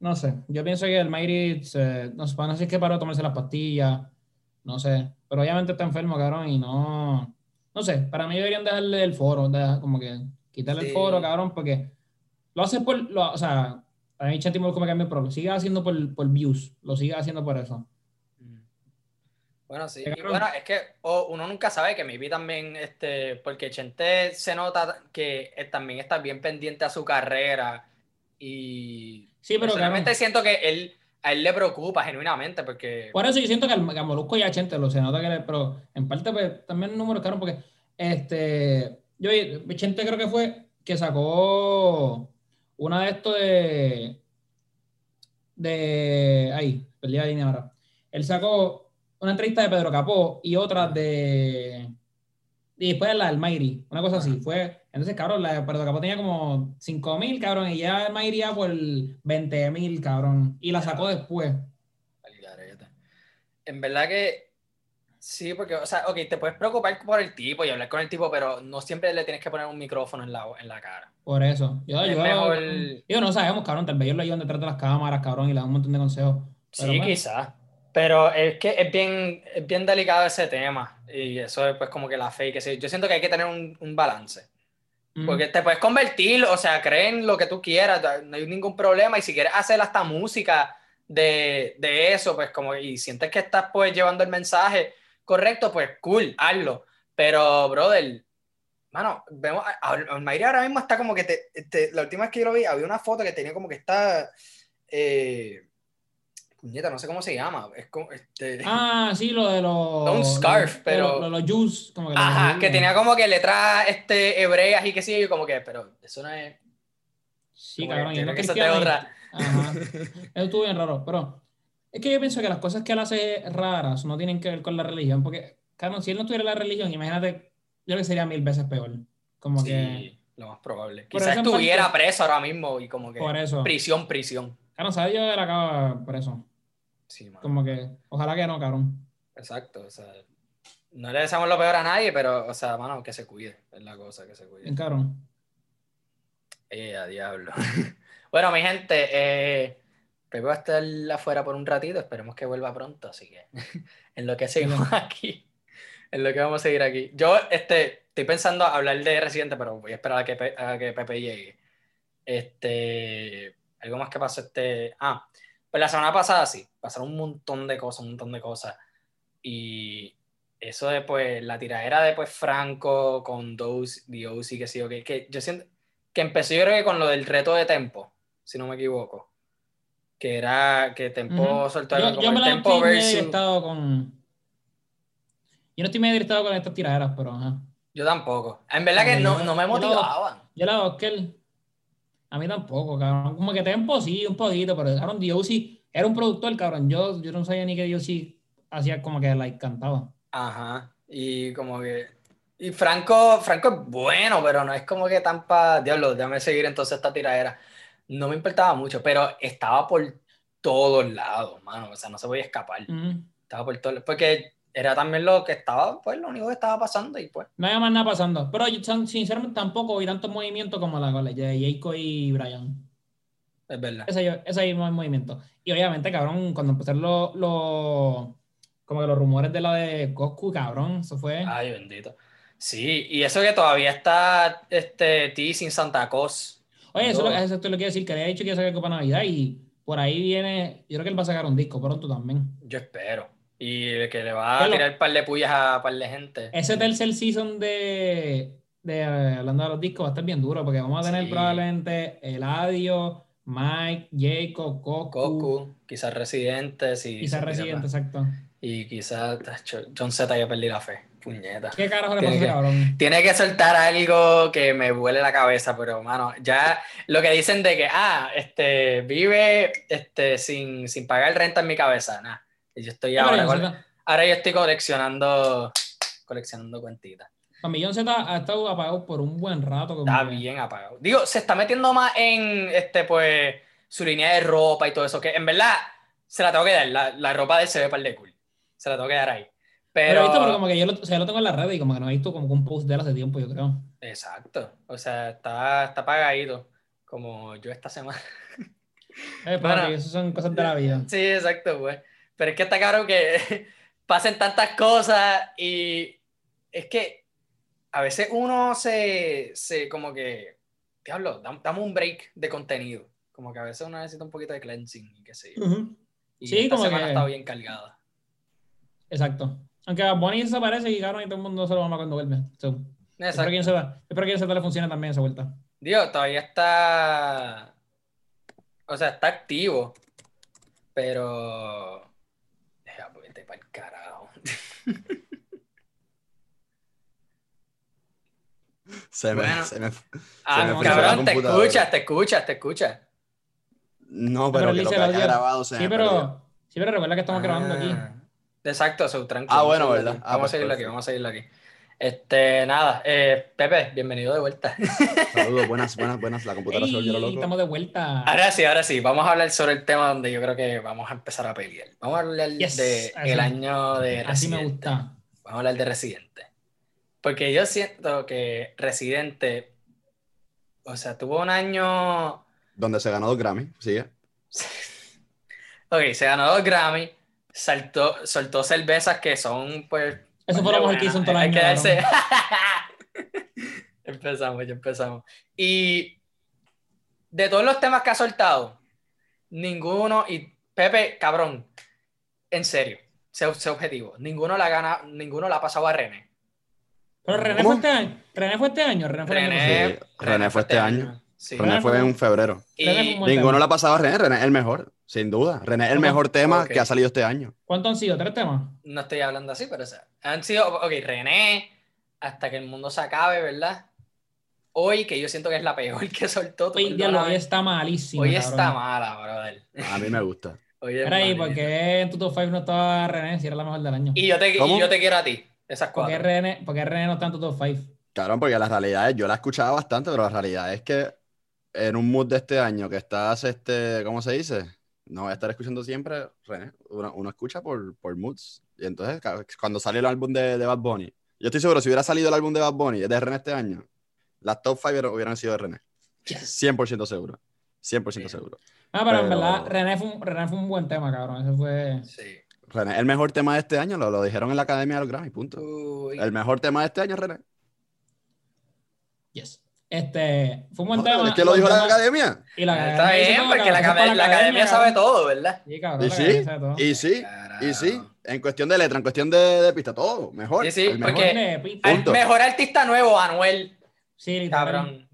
no sé. Yo pienso que el Mayri, se, no sé, no sé si es que paró de tomarse las pastillas. No sé. Pero obviamente está enfermo, cabrón, y no. No sé. Para mí deberían dejarle el foro. como que quitarle Sí. el foro, cabrón, porque lo hace por. Lo, o sea, a mí Chanti como cambió, pero lo sigue haciendo por, por views. Lo sigue haciendo por eso. Mm. Bueno, sí. Y bueno, es que o uno nunca sabe que maybe también, este, porque Chente se nota que eh, también está bien pendiente a su carrera y Sí, pero cabrón. siento que él, a él le preocupa genuinamente porque Por eso yo siento que al, que a Molusco y a Chente lo se nota que le, pero en parte pues, también números caros porque este yo vi- Chente creo que fue que sacó una de estos de de ahí, perdí la línea ahora. Él sacó una entrevista de Pedro Capó y otra de y después la del Mayri, una cosa así, fue entonces cabrón, la de Capó tenía como 5 mil cabrón y ya el Mayri ya por 20 mil cabrón y la sacó después. En verdad que sí, porque, o sea, ok, te puedes preocupar por el tipo y hablar con el tipo, pero no siempre le tienes que poner un micrófono en la, en la cara. Por eso. Yo, Es yo, mejor- yo no sabemos, cabrón. Tal vez ellos lo llevan detrás de las cámaras, cabrón, y le dan un montón de consejos. Sí, bueno. quizás. Pero es que es bien, es bien delicado ese tema. Y eso es pues como que la fe y que sí. Yo siento que hay que tener un, un balance. Mm. Porque te puedes convertir, o sea, creen lo que tú quieras, no hay ningún problema. Y si quieres hacer hasta música de, de eso, pues como, y sientes que estás pues llevando el mensaje correcto, pues cool, hazlo. Pero, brother, mano, vemos, Almayri ahora mismo está como que, te, te- la última vez que yo lo vi, había una foto que tenía como que está, eh, puñeta, no sé cómo se llama, es como, este... Ah, sí, lo de los. No un scarf, lo- pero- Lo, lo- los juice, como que Ajá, que tenía como que letras este, hebreas y que sí, yo como que, pero eso no es... Sí, Como cabrón. que Y no que cristiano. y- otra. Ajá. Eso estuvo bien raro. Pero es que yo pienso que las cosas que él hace raras no tienen que ver con la religión. Porque, cabrón, si él no tuviera la religión, imagínate, yo creo que sería mil veces peor. Como que. Sí, lo más probable. Por Quizás eso estuviera parte- preso ahora mismo y como que Por eso. prisión, prisión. Cabrón, ¿sabes? Yo era acaba por eso. Sí, mano. Como que. Ojalá que no, cabrón. Exacto, o sea, no le deseamos lo peor a nadie, pero, o sea, mano, que se cuide, es la cosa, que se cuide. Bien cabrón. Eh, a diablo. bueno, mi gente, eh, Pepe va a estar afuera por un ratito, esperemos que vuelva pronto, así que en lo que seguimos aquí, en lo que vamos a seguir aquí. Yo este, estoy pensando hablar de Residente, pero voy a esperar a que, Pe- a que Pepe llegue. Este, algo más que pasó este... Ah, pues la semana pasada sí, pasaron un montón de cosas, un montón de cosas. Y eso de pues la tiradera de pues Franco con Dose, y que sí, que, que yo siento que empezó yo creo que con lo del reto de Tempo, si no me equivoco. Que era que Tempo Ujú. soltó algo Yo, como yo me el la Tempo versus... con. Yo no estoy medio directado con estas tiraderas, pero ajá. Yo tampoco. En verdad que no, no me motivaban. Yo la él. A mí tampoco, cabrón. Como que Tempo sí, un poquito, pero cabrón, D.O.C. era un productor, cabrón. Yo, yo no sabía ni que D.O.C. hacía como que like cantaba. Ajá. Y como que. Y Franco, Franco es bueno, pero no es como que tan pa. Diablo, déjame seguir entonces esta tiradera. No me importaba mucho, pero estaba por todos lados, mano. O sea, no se podía escapar. Ujú. Estaba por todos Porque era también lo que estaba, pues lo único que estaba pasando y pues. No había más nada pasando. Pero yo, sinceramente tampoco vi tantos movimientos como la la de Jayco y Brian. Es verdad. Ese, ese mismo movimiento. Y obviamente, cabrón, cuando empezaron los. los- como que los rumores de la de Goku, cabrón, eso fue. Ay, bendito. Sí, y eso que todavía está este T sin Santa Cos. Oye, eso, es lo- eso es lo que quiero decir, que le había dicho que iba a sacar Copa Navidad y por ahí viene, yo creo que él va a sacar un disco pronto también. Yo espero. Y que le va a Pero- tirar par de pullas a par de gente. Ese tercer season de, de hablando de los discos va a estar bien duro porque vamos a tener Sí. probablemente Eladio, Mike, Jacob, Goku, Goku, quizás Residente, si quizás si Residente, exacto. Y quizás John Z ya perdí la fe. Puñeta. ¿Qué carajo le Tiene ese que-? Tiene que soltar algo que me vuele la cabeza, pero mano, ya lo que dicen de que, ah, este, vive este, sin, sin pagar renta en mi cabeza, nada. Yo estoy ahora, ahora yo estoy coleccionando, coleccionando cuentitas. John Z ha estado apagado por un buen rato. como Está bien apagado. Digo, se está metiendo más en este, pues, su línea de ropa y todo eso, que en verdad se la tengo que dar. La, la ropa de él se ve par de cool. Se la tengo que dar ahí. Pero, Pero, he visto, pero como que yo lo, o sea, yo lo tengo en la red y como que no he visto como un post de él hace tiempo, yo creo. exacto. O sea, está, está apagadito. Como yo esta semana. Eh, Bueno. eso son cosas de la vida. Sí, exacto, pues. Pero es que está claro que pasen tantas cosas y es que a veces uno se, se como que, diablo, dam- dame un break de contenido. Como que a veces uno necesita un poquito de cleansing y qué sé yo. Ujú. Y Sí, esta como semana que- estado bien cargada. Exacto. Aunque Bunny desaparece y cabrón y todo el mundo se lo mama cuando vuelve. So, espero que en Z- espero que Z le funcione también esa vuelta. Digo, todavía está. O sea, está activo. Pero. Para el carajo. Se me, Bueno. se me- Ah, me cabrón, te escuchas, te escuchas, te escuchas. No, pero pero que lo que haya grabado se Sí, me pero, sí, pero recuerda que estamos grabando aquí. Ah, Exacto, so, tranquilo. Ah, bueno, ¿verdad? Ah, Vamos pues a seguirlo aquí, vamos a seguirlo aquí. Este, nada, eh, Pepe, bienvenido de vuelta. Saludos, buenas, buenas, buenas. La computadora se volvió Ey, loco. estamos de vuelta. Ahora sí, ahora sí, vamos a hablar sobre el tema donde yo creo que vamos a empezar a pelear. Vamos a hablar Yes, de así. el año de Así me Residente. gusta. Vamos a hablar de Residente. Porque yo siento que Residente, o sea, tuvo un año Donde se ganó dos Grammy. Sigue. Ok, se ganó dos Grammy, saltó, soltó cervezas que son, pues. Eso fue lo mejor que hizo en todo el Hay año, que darse- empezamos, ya empezamos. Y de todos los temas que ha soltado, ninguno, y Pepe, cabrón, en serio, sé, sé objetivo, ninguno la gana, ninguno la ha pasado a René. Pero René ¿Cómo? fue este año. René fue este año. René fue René, Sí, René fue este año. Sí. René fue en febrero. Y- Ninguno la ha pasado a René. René es el mejor, sin duda. René es el mejor tema que ha salido este año. ¿Cuántos han sido? ¿Tres temas? no estoy hablando así, pero o sea, han sido, ok, René, hasta que el mundo se acabe, ¿verdad? hoy, que yo siento que es la peor que soltó. Hoy, diablo, perdóname. hoy está malísimo. Hoy cabrón. está mala, brother. A mí me gusta. Hoy es Era ahí, malísima. porque en tu top 5 no estaba René, si era la mejor del año. Y yo te, y yo te quiero a ti. Esas ¿Por qué. René, por qué René no está en tu top 5? Cabrón, porque la realidad es, yo la escuchaba bastante, pero la realidad es que en un mood de este año que estás, este, ¿cómo se dice? No voy a estar escuchando siempre, René, uno, uno escucha por, por moods. Y entonces, cuando salió el álbum de, de Bad Bunny, yo estoy seguro, si hubiera salido el álbum de Bad Bunny de René este año, las top 5 hubieran sido de René. 100% seguro. 100% Bien. seguro. Ah, pero, en verdad, René fue, un, René fue un buen tema, cabrón. Ese fue. Sí. René, el mejor tema de este año, lo, lo dijeron en la Academia de los Grammy, punto. Uy. El mejor tema de este año, René. Yes. Este, fue un buen tema. es que lo dijo la Academia. Y la Está academia bien, porque la, academia, fue la academia sabe todo, ¿verdad? Sí, cabrón, Y sí, todo. y sí, y sí. En cuestión de letra, en cuestión de, de pista, todo. Mejor. Sí, sí, el mejor. porque- Punto. mejor artista nuevo, Anuel. Sí. Cabrón.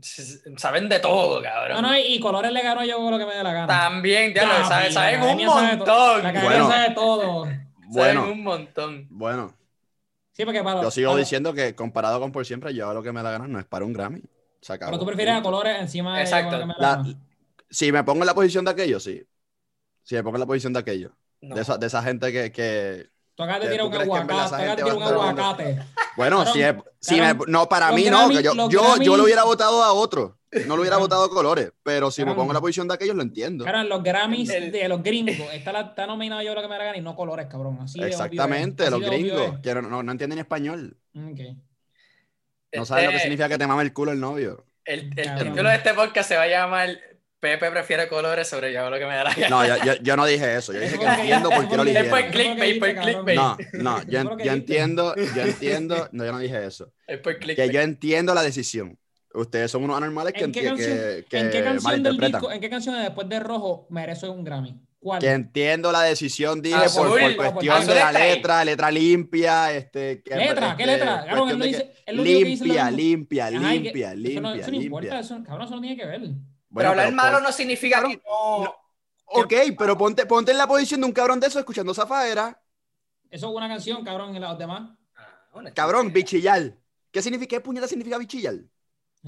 Saben de todo, cabrón. No, no, y, colores le ganó yo lo que me dé la gana. También, Papi, saben, la saben un montón. La academia Bueno. sabe todo. Bueno, Saben un montón. bueno. Sí, porque para Yo sigo para- diciendo que comparado con por siempre, yo lo que me da gana no es para un Grammy. Se acabó. Pero tú prefieres a colores encima de Exacto. dé la si me pongo en la posición de aquello, sí. Si me pongo en la posición de aquello. No. De, esa, de esa gente que, que- Tú de ¿Tú tirar un aguacate. Tú de un aguacate. Bueno, Cabrón, si, me- si me- no, para mí no, que yo, yo, yo lo hubiera votado a otro. No lo hubiera votado a colores. Pero si me pongo en la posición de aquellos, lo entiendo. Claro, los Grammys El- de los gringos está, la- está nominado yo lo que me gana y no colores, cabrón. Así de obvio es. Exactamente, Así los de obvio gringos, es. que no, no, no entienden español. Ok. No saben lo que Este, significa que te mame el culo el novio. El, el título de este podcast se va a llamar Pepe prefiere colores sobre yo lo que me da la gana. No, yo, yo, yo no dije eso. Yo dije que entiendo por qué lo eligieron. clickbait, por clickbait. No, no, yo, entiendo, yo entiendo, no, yo no dije eso. Es por Que clickbait. yo entiendo la decisión. Ustedes son unos anormales que, ¿En qué enti- canción, que, que ¿en qué canción del malinterpretan. disco, en qué canción de después de Rojo merece un Grammy? ¿Cuál? Que entiendo la decisión, dije, Azul, por, por cuestión de la letra, letra limpia, este... que- ¿Letra? ¿Qué letra? Cabrón, él de dice- él limpia, limpia, Ajá, y que- limpia, eso limpia, no, eso no importa, limpia. eso, cabrón, eso no tiene que ver. Pero hablar pero malo no significa que no. no. Ok, pero ponte, ponte en la posición de un cabrón de eso escuchando Zafaera. Eso es una canción, cabrón, y los demás. Ah, Cabrón, bichillar. ¿Qué significa, qué puñeta significa bichillar?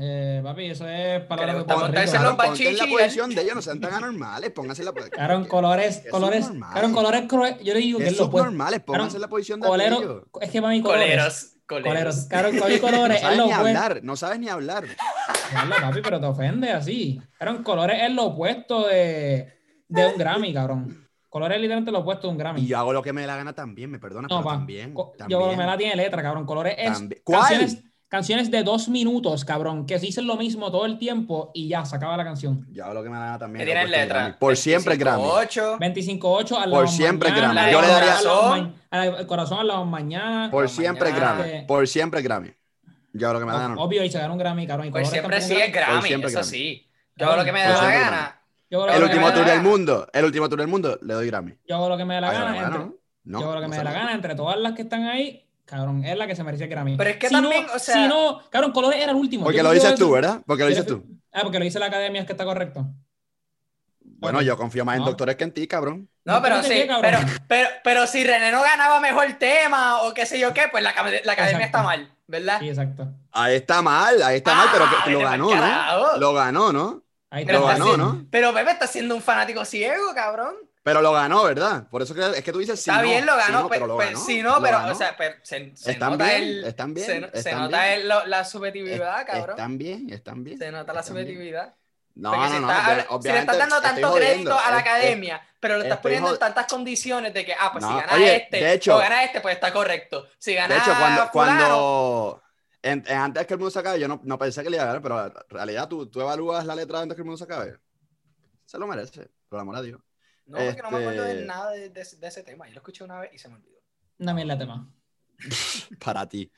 Eh, papi, eso es en los ponte en la posición de ellos, no sean tan anormales, pónganse en la posición. Cabrón, colores, colores, cabrón, colores, cruel- yo le digo que es lo opuesto. normales, pónganse en la posición de aquellos. es que para mí colores. Coleros, para No colores es sabes ni hablar, no sabes ni hablar. Papi, pero te ofende así. Cabrón, colores es lo opuesto de, de un Grammy, cabrón. Colores es literalmente lo opuesto de un Grammy. Y yo hago lo que me dé la gana también, me perdonas, no, pero pa. también. Yo me la tiene letra, cabrón. Colores es También. ¿Cuál? Canciones, de dos minutos, cabrón, que se dicen lo mismo todo el tiempo y ya, se acaba la canción. Yo hago lo que me da la gana también. Que tienen letra. Grammy. Por siempre Grammy. 8. 25-8 al Por lado siempre mañana, Grammy. Yo le daría- Corazón. al corazón al lado mañana. Por Pero siempre mañana- Grammy. Por siempre Grammy. Yo hago lo que me da la gana. Obvio, y se gana un Grammy, cabrón. Y colores siempre sí es Grammy. Siempre eso Grammy. sí. Yo hago lo que me da Por la gana. Yo hago lo El que me último da la tour del gana. mundo, el último tour del mundo, le doy Grammy. Yo hago lo que me dé la gana. yo hago lo que me dé la gana. Entre todas las que están ahí, cabrón, es la que se merece el Grammy. Pero es que Si también, no- o sea- Si no, cabrón, Colores era el último. Porque Yo lo dices tú, eso. ¿verdad? Porque lo dices tú. Ah, porque lo dice la academia, es que está correcto. Bueno, yo confío más en No. doctores que en ti, cabrón. No, pero sí, pero, pero, pero si René no ganaba mejor tema o qué sé yo qué, pues la, la academia Exacto. está mal, ¿verdad? Sí, exacto. Ahí está mal, ahí está mal, pero Ah, que lo ganó. ¿no? Lo ganó, ¿no? Ahí Pero Lo está ganó, ¿no? Pero Pepe está siendo un fanático ciego, cabrón. Pero lo ganó, ¿verdad? Por eso que es que tú dices sí. Está no, bien, lo ganó, no, pero, lo pero- ganó, sí, no, lo pero, o sea, pero se, se Están nota bien, el, están bien, se, no- se están nota bien. el- lo- la subjetividad, cabrón. Están bien, están bien. Se nota la están subjetividad. No, Porque no, si, no. estás- obvia- si le estás dando tanto crédito a la es- es- academia, pero lo estás poniendo en tantas condiciones de que, ah, pues No, si gana oye, este, de hecho- o gana este, pues está correcto. Si gana De hecho, cuando, fulano, cuando en- en- antes que el mundo se acabe, yo no, no pensé que le iba a ganar, pero en realidad tú, tú evalúas la letra antes que el mundo se acabe. Se lo merece, por amor a Dios. No, porque no me acuerdo de Este- nada de, de- de ese tema. Yo lo escuché una vez y se me olvidó. Una mierda de tema. Para ti.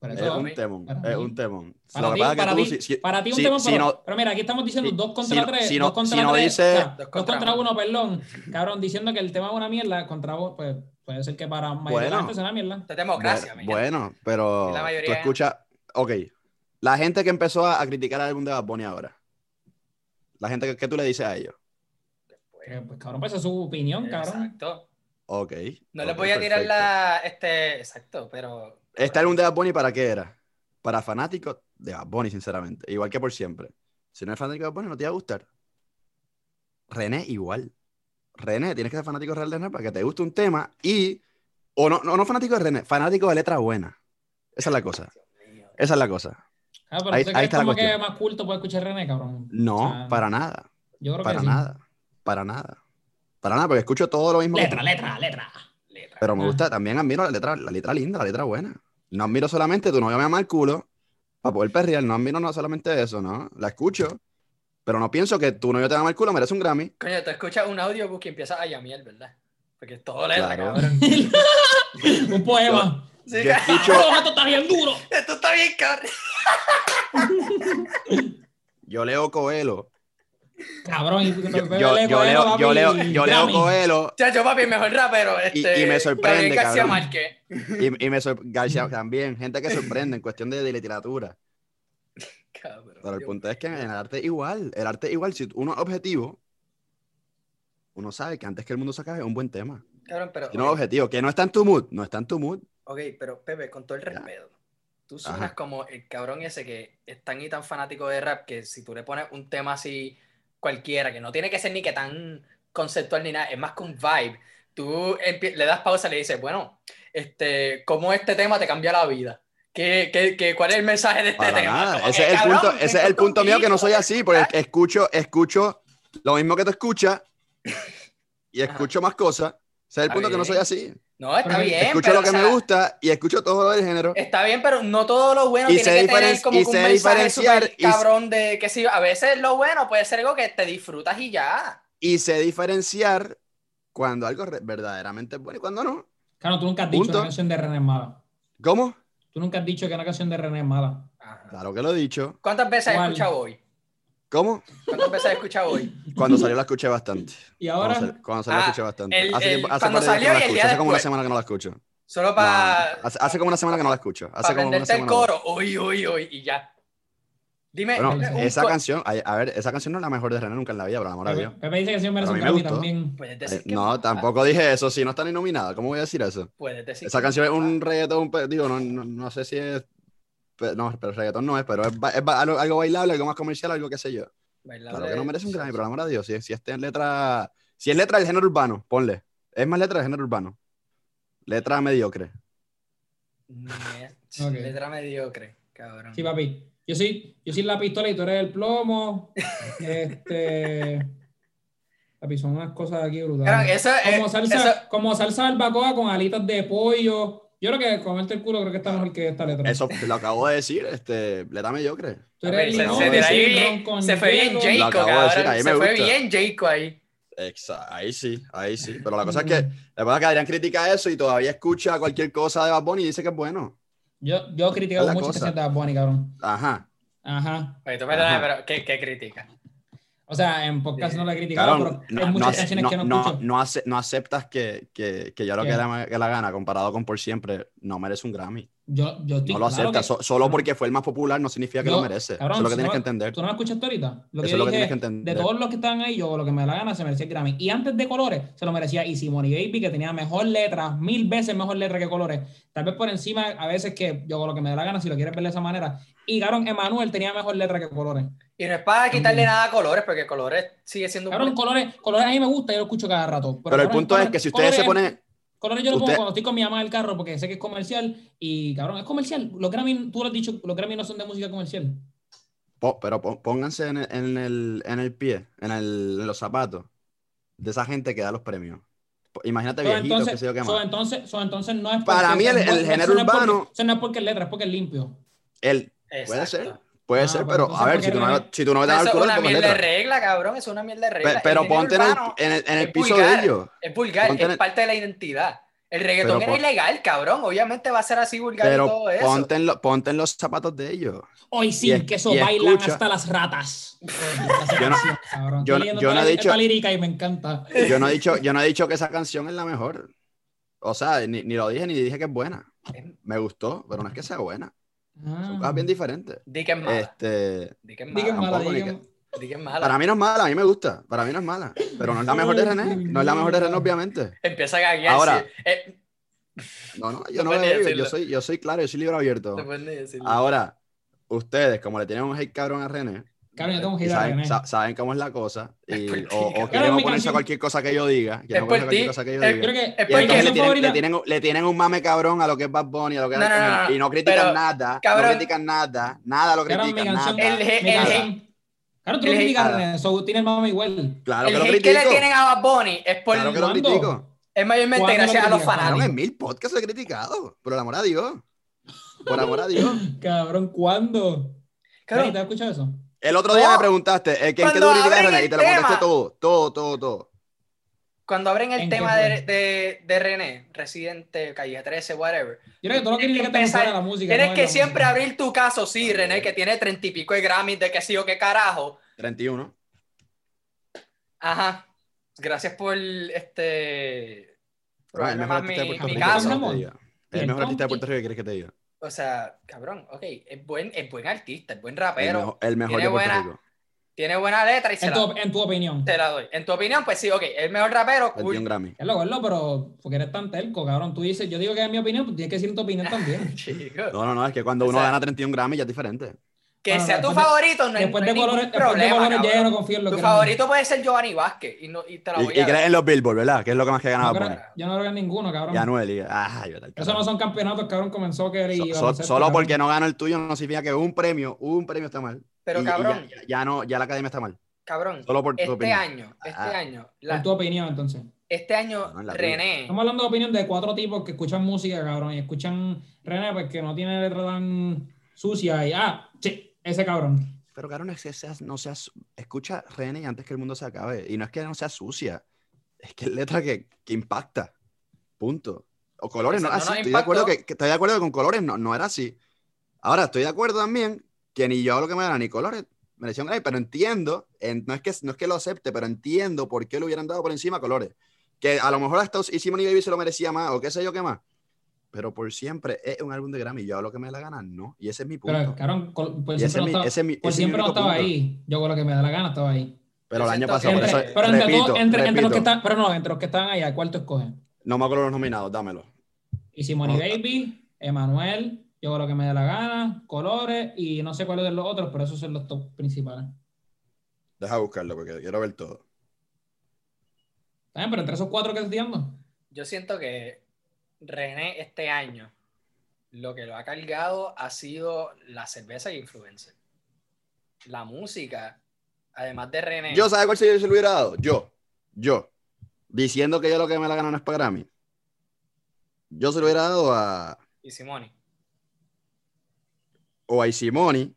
Es un temón. para Es mí. un temón. Para Lo que ti, pasa es que para tú, ti- si- para ti un si- tema, si pero, no- pero mira, aquí estamos diciendo si- dos contra si no- tres, si no- dos contra si no tres, dice- o sea, Dos dos contra contra uno. perdón, cabrón, diciendo que el tema es una mierda, contra uno, pues puede ser que para mayoría de la Bueno. gente sea una mierda. Es democracia, Bueno, bueno, pero Y la mayoría tú escuchas. Ok. La gente que empezó a, a criticar el álbum de Bad Bunny ahora. La gente que, que tú le dices a ellos. Pues, cabrón, pues esa es su opinión, cabrón. Exacto. Ok. No le ok, voy a tirar la. Este, exacto, pero. ¿Este álbum de Bad Bunny para qué era? ¿Para fanáticos de Bad Bunny, sinceramente. Igual que por siempre. Si no eres fanático de Bad Bunny, no te va a gustar. René, igual. René, tienes que ser fanático real de René para que te guste un tema y. O no, no, no fanático de René, fanático de letra buena. Esa es la cosa. Esa es la cosa. Ah, pero Ahí- ¿tú ahí está la como que cuestión. más culto puede escuchar René, cabrón? No, O sea, para nada. Yo creo Para que sí. Para nada. Para nada, porque escucho todo lo mismo. que Letra, tú. letra, letra. Pero me Ah. gusta, también admiro la letra, la letra linda, la letra buena. No admiro solamente tu novio me ama el culo para poder perrear, no admiro no solamente eso, ¿no? La escucho, pero no pienso que tu novio te ama el culo, merece un Grammy. Coño, tú escuchas un audiobook y empiezas a llamear, ¿verdad? Porque es todo letra, Claro. cabrón. Un poema. Sí, Yo escucho, esto está bien duro. Esto está bien, cabrón. yo leo Coelho. Cabrón, y Yo, yo- yo leo, yo leo, yo leo Coelho Chacho, papi, mejor rapero. Y- Este, y me sorprende, García cabrón. Márquez. y, y me sor- García también, gente que sorprende en cuestión de, de literatura. Cabrón. Pero el Dios punto es que en el arte igual, el arte igual, si uno es objetivo, uno sabe que antes que el mundo se acabe es un buen tema. Cabrón, pero. Si uno es objetivo, que no está en tu mood, no está en tu mood. Ok, pero Pepe, con todo el respeto, tú suenas Ajá. como el cabrón ese que es tan y tan fanático de rap que si tú le pones un tema así cualquiera, que no tiene que ser ni que tan conceptual ni nada, es más que un vibe, tú le das pausa y le dices, bueno, este, ¿cómo este tema te cambia la vida? ¿Qué, qué, qué- cuál es el mensaje de este Para tema? nada. Ese que, es el punto, ese es el punto mío que no soy así, porque escucho, escucho lo mismo que tú escuchas y escucho más cosas. Ese es el punto que no soy así. No, está Porque bien. Escucho pero, lo que o sea, me gusta y escucho todo el género. Está bien, pero no todo lo bueno Y tiene que tener como y que un sé mensaje y cabrón de que sí, a veces lo bueno puede ser algo que te disfrutas y ya. Y sé diferenciar cuando algo verdaderamente es bueno y cuando no. Claro, tú nunca has dicho que Punto. una canción de René es mala. ¿Cómo? Tú nunca has dicho que una canción de René es mala. Claro que lo he dicho. ¿Cuántas veces has escuchado hoy? ¿Cómo? ¿Cuántas veces has escuchado hoy? Cuando salió la escuché bastante. Y ahora, Cuando, sal- cuando salió la Ah, escuché bastante. el- hace el- tiempo- hace cuando par de días que salió no la y el día Hace como una semana que no la escucho. Solo No, para hace, hace como una semana que no la escucho. Hace como una aprenderte el coro. Uy, uy, uy, y ya. Dime, Bueno, esa canción, a, a ver, esa canción no es la mejor de René nunca en la vida, por el amor a Dios. Pepe, dice que sí merece Pero a un mí me gustó. también. Decir que No, tampoco dije eso. Si no está ni nominada, ¿cómo voy a decir eso? Puedes decir Esa que canción es no. un reggaetón, pe- digo, no, no, no sé si es. No, pero reggaetón no es, pero es, es algo, algo bailable, algo más comercial, algo que sé yo. Bailable. Claro que no merece un Grammy, por el amor a Dios. Si, si en letra. Si es letra del género urbano, ponle. Es más letra del género urbano. Letra mediocre. Letra mediocre, cabrón. Sí, papi. Yo soy, yo soy la pistola y tú eres el plomo. Este. Papi, son unas cosas aquí brutales. eso, eh, Como salsa, eso- como salsa barbacoa con alitas de pollo. Yo creo que comerte el culo creo que está mejor que esta letra. Eso lo acabo de decir, este, letra mediocre. Tú eres se, ahí fue bien acabo de Se me fue bien Jayco ahí. Exa- ahí sí, ahí sí. Pero la cosa es que, la verdad es que Adrián critica eso y todavía escucha cualquier cosa de Bad Bunny y dice que es bueno. Yo, yo he criticado mucho cosa. canciones de Bad Bunny, cabrón. Ajá. Ajá. Oye, tú Ajá. pero ¿qué, qué critica? O sea, en podcast no la he criticado, Cabrón, pero no, hay muchas no, canciones no, que no, no, escucho. no ace- no aceptas que, que, que yo lo que la, que la gana comparado con por siempre no merece un Grammy. Yo, yo estoy No lo claro aceptas. que- So- solo porque fue el más popular no significa que Yo- lo merece. cabrón, eso es lo que tienes no- que entender. ¿Tú no me escuchaste ahorita? Lo que Eso es lo que tienes que entender. de todos los que estaban ahí, yo lo que me da la gana se merecía el Grammy. Y antes de Colores, se lo merecía Easy Money Baby, que tenía mejor letra, mil veces mejor letra que Colores. Tal vez por encima, a veces que yo lo que me da la gana, si lo quieres ver de esa manera. Y cabrón, Emanuel tenía mejor letra que Colores. Y no es para quitarle nada a colores, porque colores sigue siendo un Colores, Colores a mí me gusta, yo lo escucho cada rato. Pero el cabrón, punto es que si ustedes se ponen. Colores yo lo Usted- pongo cuando estoy con mi mamá en el carro porque sé que es comercial y cabrón, es comercial. Los Grammy, tú lo has dicho, los Grammy no son de música comercial. po- pero po- pónganse en el, en el, en el pie, en, el, en los zapatos de esa gente que da los premios. Imagínate So, viejitos, entonces, qué sé yo qué so, más. entonces, so, entonces no es Para mí el- género urbano- Eso no es porque es letra, es porque es limpio. El, Exacto. puede ser, puede Ah, ser, pero a ver, ¿por si tú, no, si tú no me das el es una mierda de regla, cabrón. Es una mierda de regla. Pe- Pero ponte en el, en el, en el es piso vulgar, de ellos. Es vulgar, es el- parte de la identidad. El reggaetón Pero era ilegal, cabrón. Obviamente va a ser así vulgar y todo eso. ponte en, lo- ponte en los zapatos de ellos. Hoy sí, es- que eso bailan escucha- hasta las ratas. Yo no- yo leyendo yo no he dicho- y me encanta. Yo no he dicho, yo no he dicho que esa canción es la mejor. O sea, ni, ni lo dije ni dije que es buena. Me gustó, pero no es que sea buena. Son cosas bien diferentes. Di que es mala. Este, Di que es Di que es mala. mala, tampoco di ni que- Di que es mala. para mí no es mala, a mí me gusta. Para mí no es mala. Pero no es la mejor de René. No es la mejor de René, obviamente. Empieza a gaguear. Ahora-. Eh, No, no, yo No no veo. Yo soy, yo soy claro, yo soy libro abierto. no. Ahora, ustedes, como le tienen un hate cabrón a René, Cabrón, yo tengo un y hit a saben, René. sa- saben cómo es la cosa, y, o, o quieren Claro, oponerse a cualquier cosa que yo diga, quieren Es por oponerse a cualquier ti, cosa que yo es- diga. Creo que Es Y porque- entonces canción le tienen, favorita- le, tienen, le tienen un mame cabrón a lo que es Bad Bunny, a lo que es No, no, no, no, y no critican pero, nada, cabrón, no critican nada, nada lo critican, canción. nada. El el Claro, tú el lo hate- criticas a nada. René, so, tiene el mame igual. Claro el que lo hate que critico, le tienen a Bad Bunny es por claro que lo critico. es mayormente ¿Cuándo lo gracias a los fanáticos. en mil podcasts he criticado, por el amor a Dios. Por amor a Dios. Cabrón, ¿cuándo? Cabrón, ¿Te has escuchado eso? El otro día No. me preguntaste, ¿eh, ¿en qué Cuando tú criticas a abren René? el Y te lo contesté tema. todo, todo, todo, todo. Cuando abren el ¿En tema de, de, de René, Residente, Calle 13, whatever, Yo creo que todo lo que Tienes criticas que te empezar- fuera la música. tienes no que siempre música. abrir tu caso, sí, René, que tiene treinta y pico de Grammys de que sí o qué carajo. 31. Ajá. Gracias por este. El mejor artista de Puerto mi Rico. caso. ¿qué Ramón. quieres que el mejor artista de. Puerto Rico, ¿qué quieres que te diga? O sea, cabrón, ok, es buen, es buen artista, es buen El rapero, mejor, el mejor tiene de buena- Rico. tiene buena letra y se En la, tu, en tu opinión. te la doy. En tu opinión, pues sí, ok, el mejor rapero, 21 cool. Grammy. Es lo, es lo, pero porque eres tan terco, cabrón. Tú dices, yo digo que es mi opinión, pues tienes que decir tu opinión también. Chico. No, no, no, es que cuando O uno sea, gana 31 Grammy ya es diferente. Que Bueno, sea tu después de- favorito, no después no de ningún colores, después de problema, colores ya no confío en lo Tu que favorito puede ser Giovanni Vázquez y, no, y te la Y, voy y a crees en los Billboard, ¿verdad? Que es lo que más que No ganaba creo- Bunny. yo no creo en ninguno, cabrón. Y Anuel. Y, al Eso no son campeonatos, cabrón, soccer y So- so- solo cabrón. porque no gana el tuyo no significa que un premio, un premio está mal. Pero Y- y cabrón, ya, ya no, ya la academia está mal. cabrón, Solo por tu este opinión. año, este Ah. año, En la- tu opinión, entonces. este año, No, en la René, Estamos hablando de opinión de cuatro tipos que escuchan música, cabrón, y escuchan René, pues que no tiene letra tan sucia y, ah, sí, ese cabrón. Pero, cabrón, es que seas, no seas. Escucha René antes que el mundo se acabe. Y no es que no sea sucia, es que es letra que, que impacta. Punto. O colores, no, así. no nos estoy, de acuerdo que, que estoy de acuerdo que con colores no, no era así. Ahora, estoy de acuerdo también que ni yo lo que me da ni colores mereció un pero entiendo, en- no, es que, no es que lo acepte, pero entiendo por qué le hubieran dado por encima colores. Que a lo mejor hasta Easy Money Baby se lo merecía más, o qué sé yo qué más. Pero por siempre es un álbum de Grammy. Yo hago lo que me da la gana, no. Y ese es mi punto. Pero, cabrón, col- por Y ese siempre, es mi- no estaba, ese mi- por ese es mi siempre no estaba punto. ahí. Yo con lo que me da la gana estaba ahí. Pero el año pasado, por que- eso, Entre- pero entre, repito, todos- entre, entre los que están, pero no, entre los que están allá, ¿cuál tú escoges? no me acuerdo los nominados, dámelo. Y Simone No. Baby, Emanuel, yo con lo que me da la gana, Colores, y no sé cuáles de los otros, pero esos son los top principales. Deja buscarlo porque quiero ver todo. ¿Está bien? Pero entre esos cuatro que estoy dando. yo siento que René este año, lo que lo ha cargado ha sido la cerveza y influencer. La música, además de René. Yo, ¿sabes cuál se se lo hubiera dado? Yo, yo, diciendo que yo lo que me la gana no es para Grammy. Yo se lo hubiera dado a, Y Simone. o a Simoni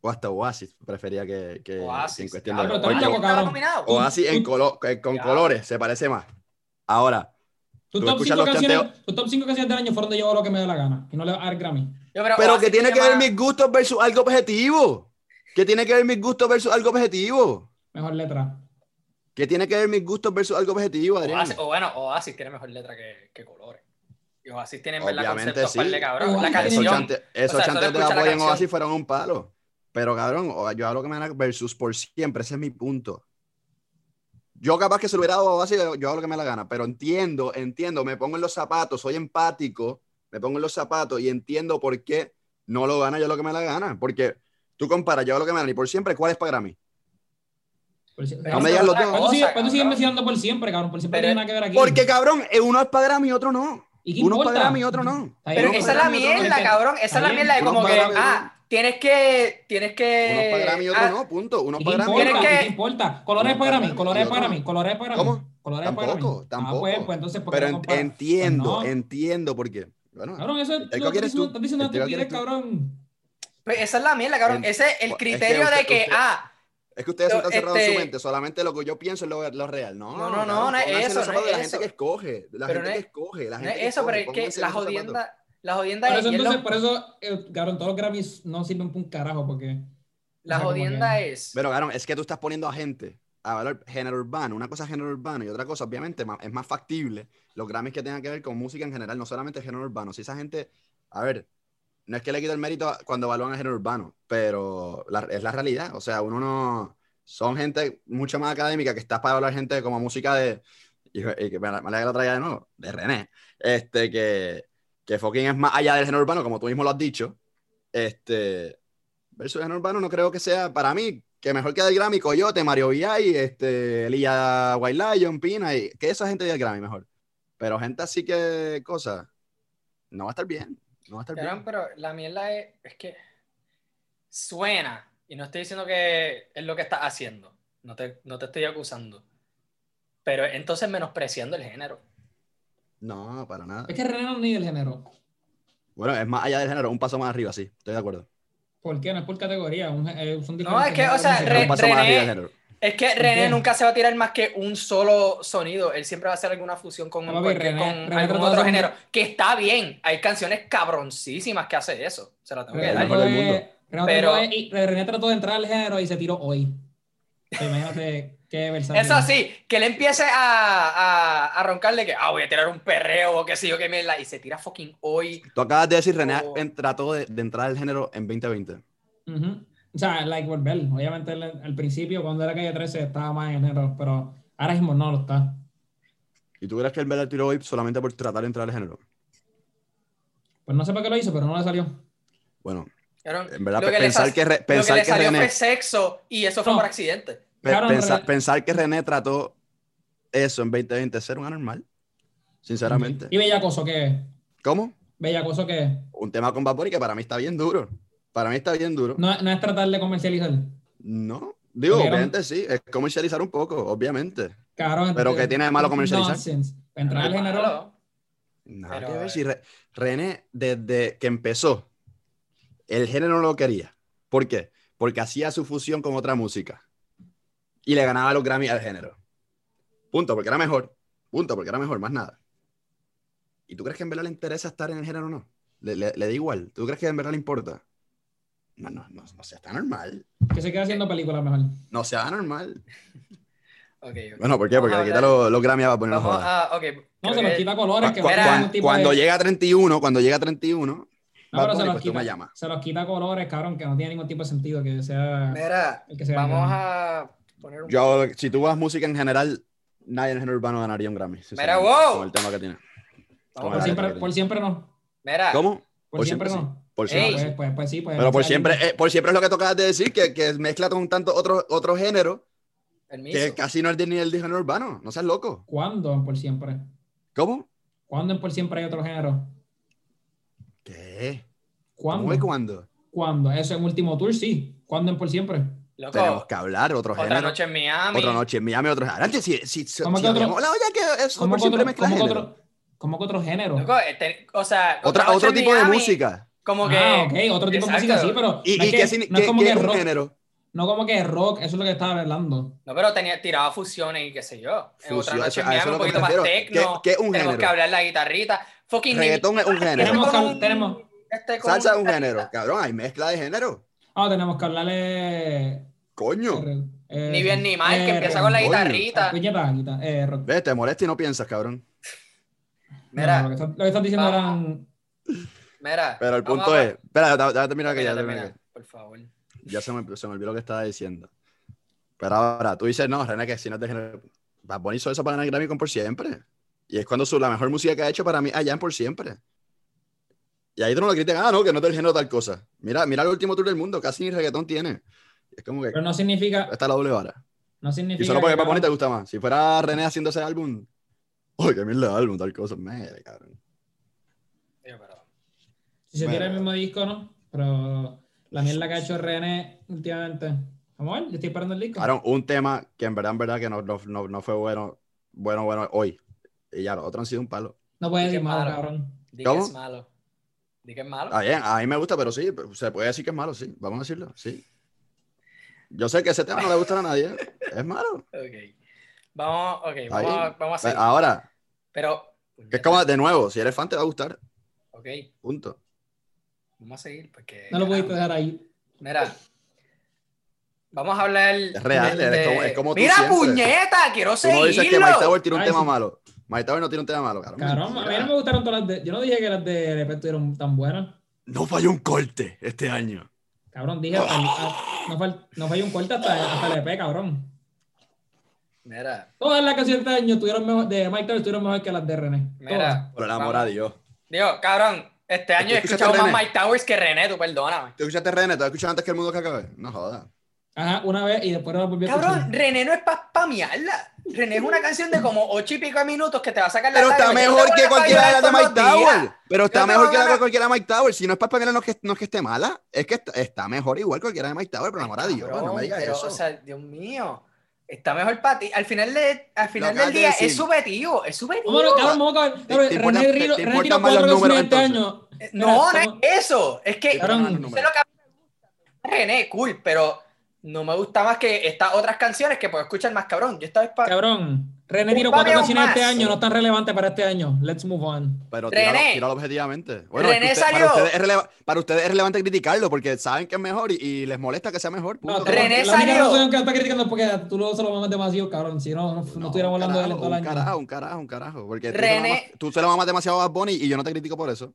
o hasta Oasis, prefería que, que- Oasis. en cuestión de... Porque loco. Oasis en colo- eh, con colores se parece más. Ahora, Tus Tú top, escuchas cinco los canciones, top cinco canciones del año fueron de yo hago lo que me da la gana. Y no le va a dar Grammy. Yo, pero Oasis que tiene que ver mis gustos versus algo objetivo. ¿Qué tiene que ver mis gustos versus algo objetivo? Mejor letra. ¿Qué tiene que ver mis gustos versus algo objetivo, Adrián? Oasis- o bueno, Oasis tiene mejor letra que, que colores. Y Oasis tiene en verdad Obviamente conceptos sí. de cabrón. La Esos chantes, esos O sea, chantes solo de la la polla en. Oasis fueron un palo. Pero cabrón, yo hablo que me da versus por siempre, ese es mi punto. Yo capaz que se lo hubiera dado a Oasis, yo yo hago lo que me la gana, pero entiendo, entiendo, me pongo en los zapatos, soy empático, me pongo en los zapatos y entiendo por qué no lo gana yo lo que me la gana. Porque tú comparas yo hago lo que me gana y por siempre, ¿cuál es para si- Pero me digas los otra dos. ¿Cuánto cosa, sigue- cuánto sigues cabrón. investigando por siempre, cabrón? Por siempre Pero- no tiene nada que ver aquí. Porque cabrón, eh, uno es para Grammy y otro no. ¿Y qué Uno es para Grammy y otro no. Pero esa es la no. mierda, cabrón. Esa es la mierda de como que, ah, tienes que, tienes que... Uno es para Grammy y otro ah, no, punto. Uno ¿Y es qué para Grammy. importa? Tienes ¿Y que- qué importa? Colores para Grammy, Grammy colores para Grammy, no. colores para Grammy. ¿Cómo? Colores para Grammy. Tampoco, Ah, pues, pues entonces, ¿por qué Pero no entiendo, Pues no. entiendo por qué. Bueno, Cabrón, eso es lo que estás diciendo, estás una estupidez, cabrón. Pues esa es la mierda, cabrón. Ese es es el que criterio usted- de que, usted- ah, Es que ustedes Yo, cerrados en su este- mente, solamente lo que yo pienso es lo, lo real. No, No, no, no, no es eso, no es de la gente que escoge, de la Pero gente no que es- escoge, la no gente es que eso, pero es que la jodienda, la jodienda Por es, eso, es lo- entonces, por eso, eh, cabrón, todos los Grammys no sirven para un carajo, porque... la o sea, como jodienda que- es, Pero, cabrón, es que tú estás poniendo a gente a valor género urbano. Una cosa es género urbano y otra cosa, obviamente, es más factible los Grammys que tengan que ver con música en general, no solamente género urbano. Si esa gente, a ver, no es que le quite el mérito a- cuando evalúan el género urbano, pero la- es la realidad. O sea, uno no. Son gente mucho más académica que está para hablar gente como música de. Y, y que me la, me la traiga de nuevo, de René. Este, que, que fucking es más allá del género urbano, como tú mismo lo has dicho. Este, versus género urbano no creo que sea, para mí, que mejor que del Grammy, Coyote, Mario VI, este, Elia White Lion, Pina, y que esa gente del Grammy mejor. Pero gente así que, cosas, no va a estar bien. No va a estar Cabrón, bien. pero la mierda es, es que suena, y no estoy diciendo que es lo que estás haciendo, no te, no te estoy acusando, pero entonces menospreciando el género. No, para nada. Es que René no es ni del género. Bueno, es más allá del género, un paso más arriba, sí, estoy de acuerdo. ¿Por qué? No es por categoría. un- eh, son No, es que, o sea, Re- un paso musicales. más arriba René- del género. Es que ¿Por René qué? nunca se va a tirar más que un solo sonido. Él siempre va a hacer alguna fusión con, No, René- René algún otro género. Que está bien. Hay canciones cabroncísimas que hace eso. Se la tengo que René el dar. del de- mundo. René Pero- trató de- y René trató de entrar al género y se tiró hoy. Imagínate qué versátil. Eso sí, que él empiece a, a, a roncarle que, ah, voy a tirar un perreo o qué sé yo, qué mierda. Y se tira fucking hoy. Tú acabas de decir, René Oh. en- trató de, de entrar al género en 2020. Ujú. O sea, like volver. Obviamente él, al principio, cuando era calle 13, estaba más en género, pero ahora mismo no lo está. ¿Y tú crees que él me tiró hoy solamente por tratar de entrar al género? Pues no sé por qué lo hizo, pero no le salió. Bueno, en verdad, lo que pensar que, Re- lo pensar que le que salió René... fue sexo y eso fue No. por accidente. Pe- Claro, pensar, que René trató eso en 2020 es ser un anormal. Sinceramente. ¿Y Bellacoso qué es? ¿Cómo? ¿Bellacoso qué es? Un tema con Bad Bunny que para mí está bien duro. Para mí está bien duro. No. No, no es tratar de comercializar. Digo, Porque era- obviamente sí. Es comercializar un poco, obviamente. Cabrón, Pero ¿qué tiene de malo comercializar? nonsense. Entrar al No, género. Nada Pero, que ver. Si Re- René, desde que empezó, el género no lo quería. ¿Por qué? Porque hacía su fusión con otra música. Y le ganaba los Grammy al género. Punto, porque era mejor. Punto, porque era mejor, más nada. ¿Y tú crees que en verdad le interesa estar en el género o no? Le, le- le da igual. ¿Tú crees que en verdad le importa? No, no, no, no sea está normal. Que se quede haciendo películas mejor. No sea normal. Bueno, ¿por qué? Porque le quita los, los Grammy a poner Vamos a, ok. No, creo se los quita colores. Que cu- ningún tipo cuando de- llega a 31, cuando llega a 31, No, pero se los, pues quita, se los quita colores, cabrón, que no tiene ningún tipo de sentido que sea Mira, el que se vamos a poner un... Yo, si tú vas música en general, nadie en el género urbano ganaría un Grammy. sinceramente, wow. Con el tema que tiene. Vamos Por siempre, por no. Mira, ¿Cómo? Por, siempre, no. Por siempre Pues, sí. pues, pues sí, pues. Pero por siempre, eh, por siempre es lo que tú acabas de decir, que, que mezcla con tanto otro, otro género permiso. que casi no es de- ni el de género urbano. No seas loco. ¿Cuándo en por siempre? ¿Cómo? ¿Cuándo en por siempre hay otro género? ¿Qué? ¿Cuándo? ¿Cómo y cuándo? ¿Cuándo? Eso en último tour, sí. ¿Cuándo en por siempre? Loco, Tenemos que hablar, otro otra género. noche en Miami. Otra noche en Miami, otro Adelante, si, si, si, ¿Cómo si que otro- la olla que es ¿Cómo otro, mezcla cómo que género. otro, cómo que otro género? Loco, este- o sea, Otra, noche otro en tipo de Miami, música. Como que... Ah, ok, otro tipo de música Exacto. sí, pero ¿Y, no es y que- qué, no es como qué que es un rock, género? no como que rock, eso es lo que estaba hablando. No, pero tenía, tiraba fusiones y qué sé yo. En otra noche eso- en Miami, un es poquito más tecno. ¿Qué- qué es un tenemos género? que hablar la guitarrita. Fucking Reggaetón es un género. Tenemos, tenemos, este Salsa es un un- género. Cabrón, hay mezcla de género. ah, tenemos que hablarle. Coño. eh, Ni bien ni mal, que empieza con la coño. guitarrita. Eh, rock. Ves, te molesta y no piensas, cabrón. Mira, No, lo, que estás, lo que estás diciendo eran. mira. Pero el punto es. Espera, ya, ya termina que ya que- Por favor. Ya se me, se me olvidó lo que estaba diciendo. Pero ahora, tú dices, no, René, que si no es de género. Bad Bunny hizo eso para ganar el Grammy con Por Siempre. Y es cuando su, la mejor música que ha hecho para mí allá en Por Siempre. Y ahí tú no lo critican, ah, no, que no es del género tal cosa. Mira, mira el último tour del mundo, casi ni reggaetón tiene. Es como que Pero no significa. está la doble vara. No significa Y solo porque Bunny te gusta más. Si fuera René haciendo ese álbum, ¡ay, qué mierda de álbum, tal cosa! Mere, cabrón. Yo, pero- Si se tira el mismo disco, ¿no? Pero la mierda que ha hecho René últimamente. Vamos a ver, yo estoy esperando el disco. Claro, un tema que en verdad, en verdad, que no, no, no, no fue bueno, bueno, bueno hoy. Y ya, los otros han sido un palo. No puedes Qué decir malo, malo. cabrón. Di ¿Cómo? que es malo. Di que es malo. Ah, bien, a mí me gusta, pero sí, se puede decir que es malo, sí. Vamos a decirlo, sí. Yo sé que ese tema no le gusta a nadie. Es malo. Ok. Vamos, ok, Ahí. vamos, a, vamos a seguir. Ahora, Pero. que es como, de nuevo, si eres fan te va a gustar. Ok, Punto. vamos a seguir porque. No lo pudiste dejar ahí. Mira. Vamos a hablar. Es real, es como- es como tú Mira, siempre. puñeta, quiero Tú no dices que seguirlo. Mike Tower tiene un Ay, tema sí. malo. Mike Tower no tiene un tema malo, cabrón. Cabrón, a mí no me gustaron todas las de. Yo no dije que las de LP estuvieron tan buenas. No falló un corte este año. Cabrón, dije. hasta el- ah, no, fal- no falló un corte hasta, hasta el EP, cabrón. Mira, Todas las canciones de este año estuvieron mejor, de Mike Tower estuvieron mejor que las de René. Mira. Por el amor a Dios. digo, cabrón, Este año he ¿Tú escuchaste escuchado más René? Mike Towers que René, tú perdóname. ¿Tú escuchaste René? ¿Tú escuchaste antes que el mundo que acabe? No jodas. Ajá, una vez y después no lo volví a Cabrón, escuchar. René no es para spamearla. René es una canción de como ocho y pico de minutos que te va a sacar la Pero está mejor que cualquiera de las de Mike. Tower. Pero está mejor que la de cualquiera de Mike Tower. Si no es para española, no es que, no es que esté mala. Es que está, está mejor igual cualquiera de Mike Tower, por amor a Dios. No me digas pero, eso. O sea, Dios mío. Está mejor para ti. Al final, de, al final del de día decir. es subjetivo. Es subjetivo. Vámonos, cabrón, vamos a importa- René Rino- René Mira, No, no es eso. Es que números. lo que a mí me gusta. René, cool, pero no me gusta más que estas otras canciones que puedo escuchar más cabrón. Yo estaba para. Cabrón, René Un tiró cuatro canciones este año, no tan relevante para este año. Let's move on. Pero René. tíralo, tíralo objetivamente. Bueno, René es que usted- salió- Para ustedes, es releva- para ustedes es relevante criticarlo porque saben que es mejor y, y les molesta que sea mejor. punto. No, René la única salió- razón que está criticando es porque tú lo, se lo mamas demasiado, cabrón. Si no, no, no estuviéramos un hablando de él todo el un año. carajo, un carajo, un carajo. Porque tú, René- se lo mamas, tú se lo mamas demasiado a Bad Bunny y yo no te critico por eso.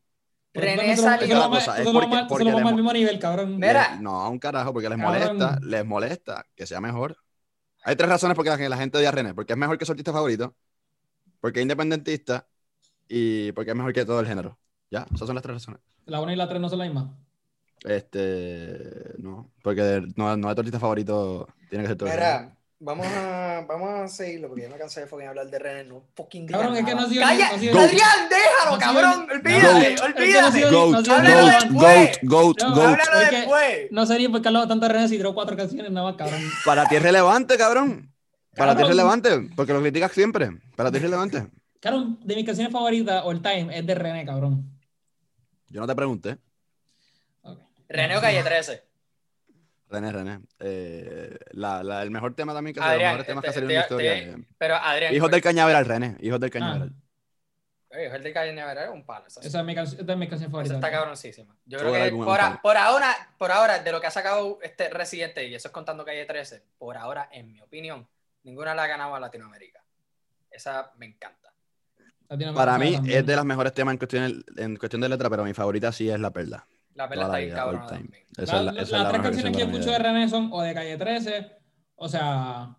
Tú René salió- La cosa es porque- porque lo mamas le al mo- mismo nivel, cabrón. Mira. Les- no, un carajo, porque les Cabrón. molesta, les molesta que sea mejor. Hay tres razones por las que la gente odia a René. Porque es mejor que su artista favorito, porque es independentista y porque es mejor que todo el género. Ya, esas son las tres razones. La 1 y la 3 no son las mismas. Este, no, porque no, no es tu artista favorito, tiene que ser todo. Mira, vamos a, vamos a seguirlo porque ya me cansé de fucking hablar de René. No fucking digas Cabrón, es que no ha sido- ¡Calla! no ha sido-. Adrián, déjalo, No ha sido- cabrón. Goat. Olvídate, Es que no ha olvídate. sido- Goat, no ha sido- Háblalo goat, goat, goat, No, goat. Háblalo Es que- después. No sería porque hablaba tanto de René si tiró cuatro canciones nada más, cabrón. Para ti es relevante, cabrón. Para ti es relevante, porque lo criticas siempre. Para ti es relevante. Cabrón, de mis canciones favoritas, all time, es de René, cabrón. Yo no te pregunté. Ok. René o Calle 13. René, René. Eh, la, la- el mejor tema también que temas te- que ha salido en la historia. te-. Pero Adrián. Hijos del cañaveral, René. Hijos del Ah, cañaveral. Oye, el de Calle Navarra es un palo. Esa, es mi canción, esta es mi canción esa favorita. está cabroncísima. Yo creo que por, a- ahora, por ahora, de lo que ha sacado este Residente, y eso es contando Calle 13, por ahora, en mi opinión, ninguna la ha ganado a Latinoamérica. Esa me encanta. Para mí también. es de las mejores temas en cuestión, en cuestión de letra, pero mi favorita sí es La Perla. La perla está la bien cabrona La- la- las la tres canciones que escucho de. René son o de Calle 13, o sea,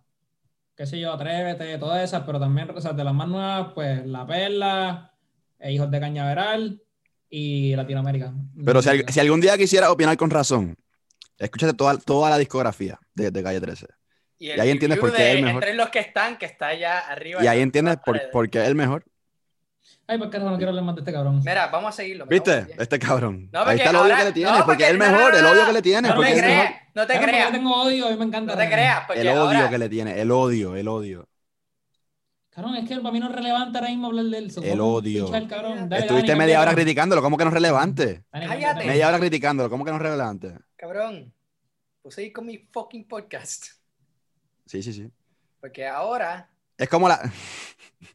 qué sé yo, Atrévete, todas esas, pero también, o sea, de las más nuevas, pues La Perla, e Hijos de Cañaveral y Latinoamérica. Pero si, si algún día quisiera opinar con razón, escúchate toda, toda la discografía de, de Calle 13. el Y ahí entiendes por qué es el mejor. Entre los que están, que está allá arriba. Y ahí entiendes por, por qué es el mejor. Ay, por carajo, no quiero hablar más de este cabrón. Mira, vamos a seguirlo. ¿Viste? Este cabrón. No, Ahí está el odio ahora- que le tienes, no, porque, porque- es el mejor, no, el odio que le tienes, No porque te es el mejor. creas, no te creas. yo tengo odio, a mí me encanta. No te creas, porque El odio ahora- que le tiene, el odio, el odio. Cabrón, es que para mí no es relevante ahora mismo hablar de él. El odio. cabrón. Dale, Estuviste Dani, media hora criticándolo, ¿cómo que no es relevante? Dani, Cállate. Media hora criticándolo, ¿cómo que no es relevante? Cabrón, puse ahí con mi fucking podcast. Sí, sí, sí. Porque ahora, Es como la.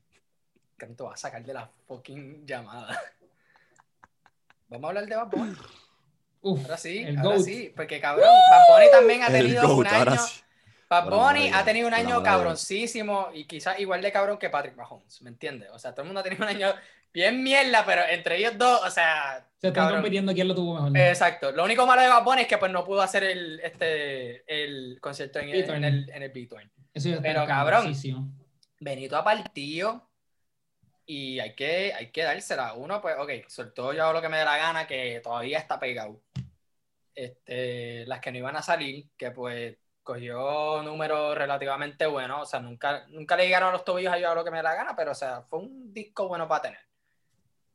que no te vas a sacar de la fucking llamada. Vamos a hablar de Bad Bunny. Uf, Ahora sí, el ahora GOAT. sí. Porque cabrón, Bad Bunny también ha El tenido un GOAT, ahora año. sí. Bad Bunny ha tenido un año cabroncísimo y quizás igual de cabrón que Patrick Mahomes, ¿me entiendes? O sea, todo el mundo ha tenido un año bien mierda, pero entre ellos dos, o sea, Se están cabrón. compitiendo quién lo tuvo mejor. Exacto. Lo único malo de Bad Bunny es que pues no pudo hacer el, este, el concierto en, B-Turn. en el, en el B-Turn. Eso ya está Pero, cabroncísimo. Benito ha partido y hay que, hay que dársela. Uno, pues, ok, soltó yo lo que me dé la gana, que todavía está pegado. Este, las que no iban a salir, que pues cogió números relativamente buenos, o sea, nunca, nunca le llegaron a los tobillos a yo lo que me dé la gana, pero o sea, fue un disco bueno para tener.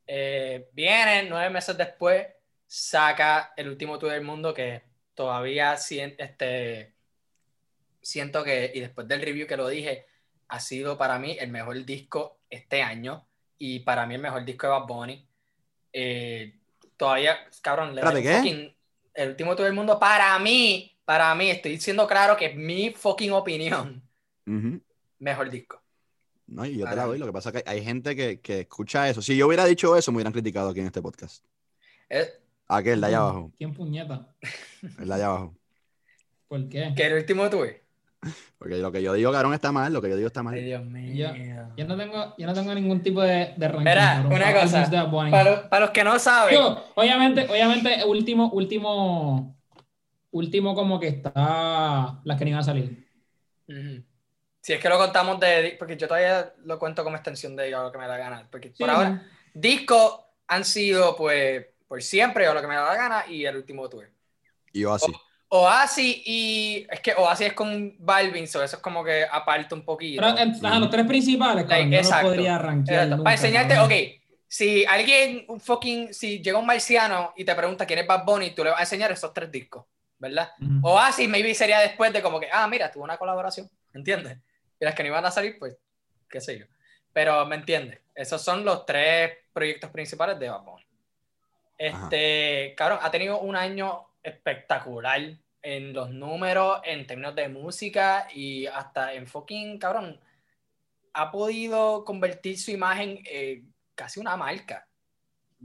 Eh, viene nueve meses después, saca el último tour del mundo que todavía sien- este, siento que, y después del review que lo dije, ha sido para mí el mejor disco este año y para mí el mejor disco de Bad Bunny. Eh, todavía, cabrón, le Espérate, doy ¿qué? fucking- el último tour del mundo para mí, para mí, estoy siendo claro que es mi fucking opinión, mejor disco. No, y yo te la mí. doy. Lo que pasa es que hay gente que, que escucha eso. Si yo hubiera dicho eso, me hubieran criticado aquí en este podcast. Es- Aquel de allá abajo. ¿Quién puñeta? El de allá abajo. ¿Por qué? que el último tour. Porque lo que yo digo, cabrón, está mal. Lo que yo digo está mal. Ay, Dios mío. Yo no tengo, yo no tengo ningún tipo de, de ranking. Mira, una cosa. Para, los- para los que no saben, obviamente, obviamente, último, último, último como que está las que no iban a salir. Si es que lo contamos de. Porque yo todavía lo cuento como extensión de yo lo que me da la gana. Porque Sí, por ahora, sí. discos han sido, pues, por siempre, o lo que me da la gana, y el último tour. Y Oasis. Oasis y. Es que Oasis es con Balvin, so eso es como que aparte un poquito. Pero, eh, ajá, los tres principales, exacto. no podría. Para enseñarte, ok, si alguien, un fucking, si llega un marciano y te pregunta quién es Bad Bunny, tú le vas a enseñar esos tres discos, ¿verdad? Ujú. Oasis maybe sería después de como que, ah, mira, tuvo una colaboración, ¿entiendes? Y las que no iban a salir, pues, qué sé yo. Pero, ¿me entiendes? Esos son los tres proyectos principales de Bad Bunny. Este, cabrón, ha tenido un año espectacular en los números, en términos de música y hasta en fucking, cabrón, ha podido convertir su imagen en casi una marca.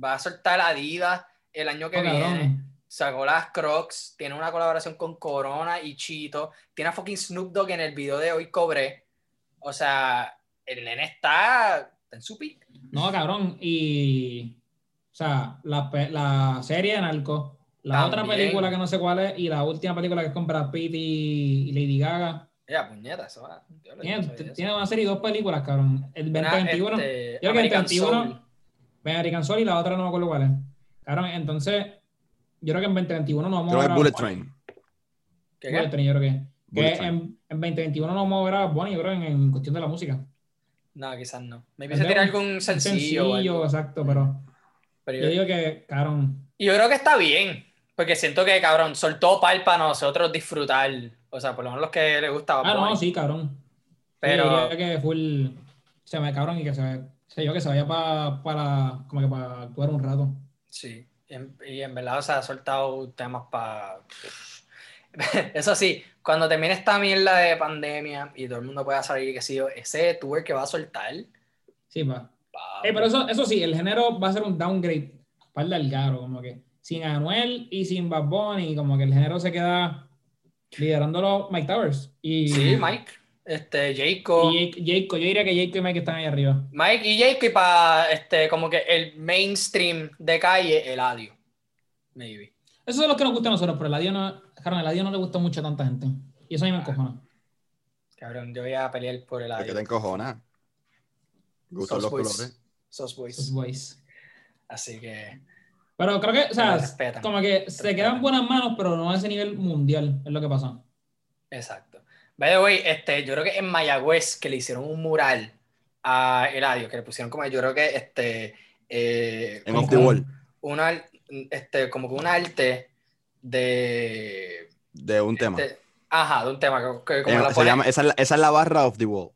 Va a soltar Adidas el año que Oh, viene. Sacó las Crocs, tiene una colaboración con Corona y Chito, tiene a fucking Snoop Dogg en el video de Hoy Cobré. O sea, el nene está, está en su pick. No, cabrón, y. O sea, la, la serie de Narco, la otra película que no sé cuál es, y la última película que es con Brad Pitt y, y Lady Gaga. Ya, puñeta, eso va. Tiene, tiene una serie y dos películas, cabrón. El Una, 2021. este, yo creo que el American 21 Soul. American Soul y la otra no me acuerdo cuál es. Cabrón, entonces, yo creo que en 2021 no vamos Creo a que ver es a Bullet. Train. ¿Qué, Bullet? Train, yo creo que. que Bullet Train. en, en 2021 no vamos a ver a Bunny, yo creo, en, en cuestión de la música. No, quizás no. Maybe Tal se vez tira un- algún Un sencillo. o algo. exacto, pero Pero yo yo, digo que, cabrón, y yo creo que está bien. Porque siento que, cabrón, soltó pal para nosotros disfrutar. O sea, por lo menos los que les gustaba. Ah, no, sí, cabrón. Pero- diría que full. Se me cabrón y que se. Sé yo que se vaya para. para como que para actuar un rato. Sí. Y en, y en verdad, o sea, ha soltado temas para. Eso sí, cuando termine esta mierda de pandemia y todo el mundo pueda salir, que sí, yo, ese tour que va a soltar. Sí, pa- Eh, pero eso, eso sí, el género va a ser un downgrade para el Algaro, como que sin Anuel y sin Bad Bunny, como que el género se queda liderándolo Mike Towers. Y, Sí, Mike. Este, Jacob. Y Jake, yo diría que Jake y Mike están ahí arriba. Mike y Jake y para este, como que el mainstream de calle, el audio. Maybe. Esos son los que nos gustan a nosotros, pero el adiós no, Cabrón, el adiós no le gusta mucho a tanta gente. Y eso a mí me encojona. Cabrón, yo voy a pelear por el ¿Por qué te encojona? Gustan Sos los boys. colores. Sos boys. boys. Así que. Pero creo que, o sea, respetan. como que se quedan en buenas manos, pero no a ese nivel mundial, es lo que pasa. Exacto. By the way, este, yo creo que en Mayagüez que le hicieron un mural a Eladio, que le pusieron como, yo creo que este. eh, En como Off the un- Wall. un al- este, como que un arte de. De un tema. de- ajá, de un tema. Que, que como la se llama- esa, es la, esa es la barra of the wall.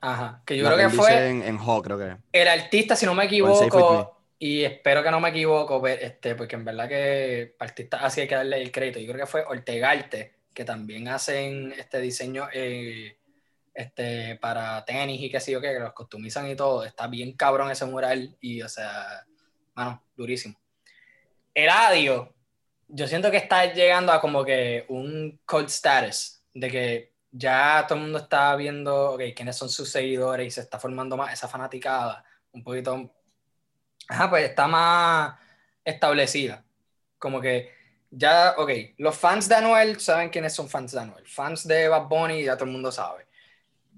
Ajá, que yo La creo que fue. en, en Hawk, creo que. el artista, si no me equivoco, y espero que no me equivoco, este, porque en verdad que artistas así hay que darle el crédito. Yo creo que fue Ortegarte, que también hacen este diseño eh, este, para tenis y qué sé yo qué, que los customizan y todo. Está bien cabrón ese mural y, o sea, mano, durísimo. Eladio, yo siento que está llegando a como que un cult status, de que ya todo el mundo está viendo, ok, quiénes son sus seguidores y se está formando más esa fanaticada, un poquito, ajá, pues está más establecida. Como que ya, ok, los fans de Anuel saben quiénes son fans de Anuel, fans de Bad Bunny ya todo el mundo sabe.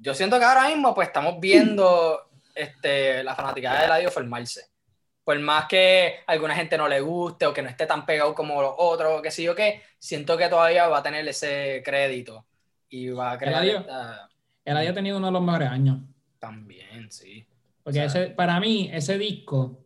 Yo siento que ahora mismo pues estamos viendo este, la fanaticada de Eladio formarse. Por más que a alguna gente no le guste o que no esté tan pegado como los otros, que sé yo qué, siento que todavía va a tener ese crédito y va a crear Eladio. esta- El adiós ha tenido uno de los mejores años. también, sí. Porque O sea, ese, para mí, ese disco.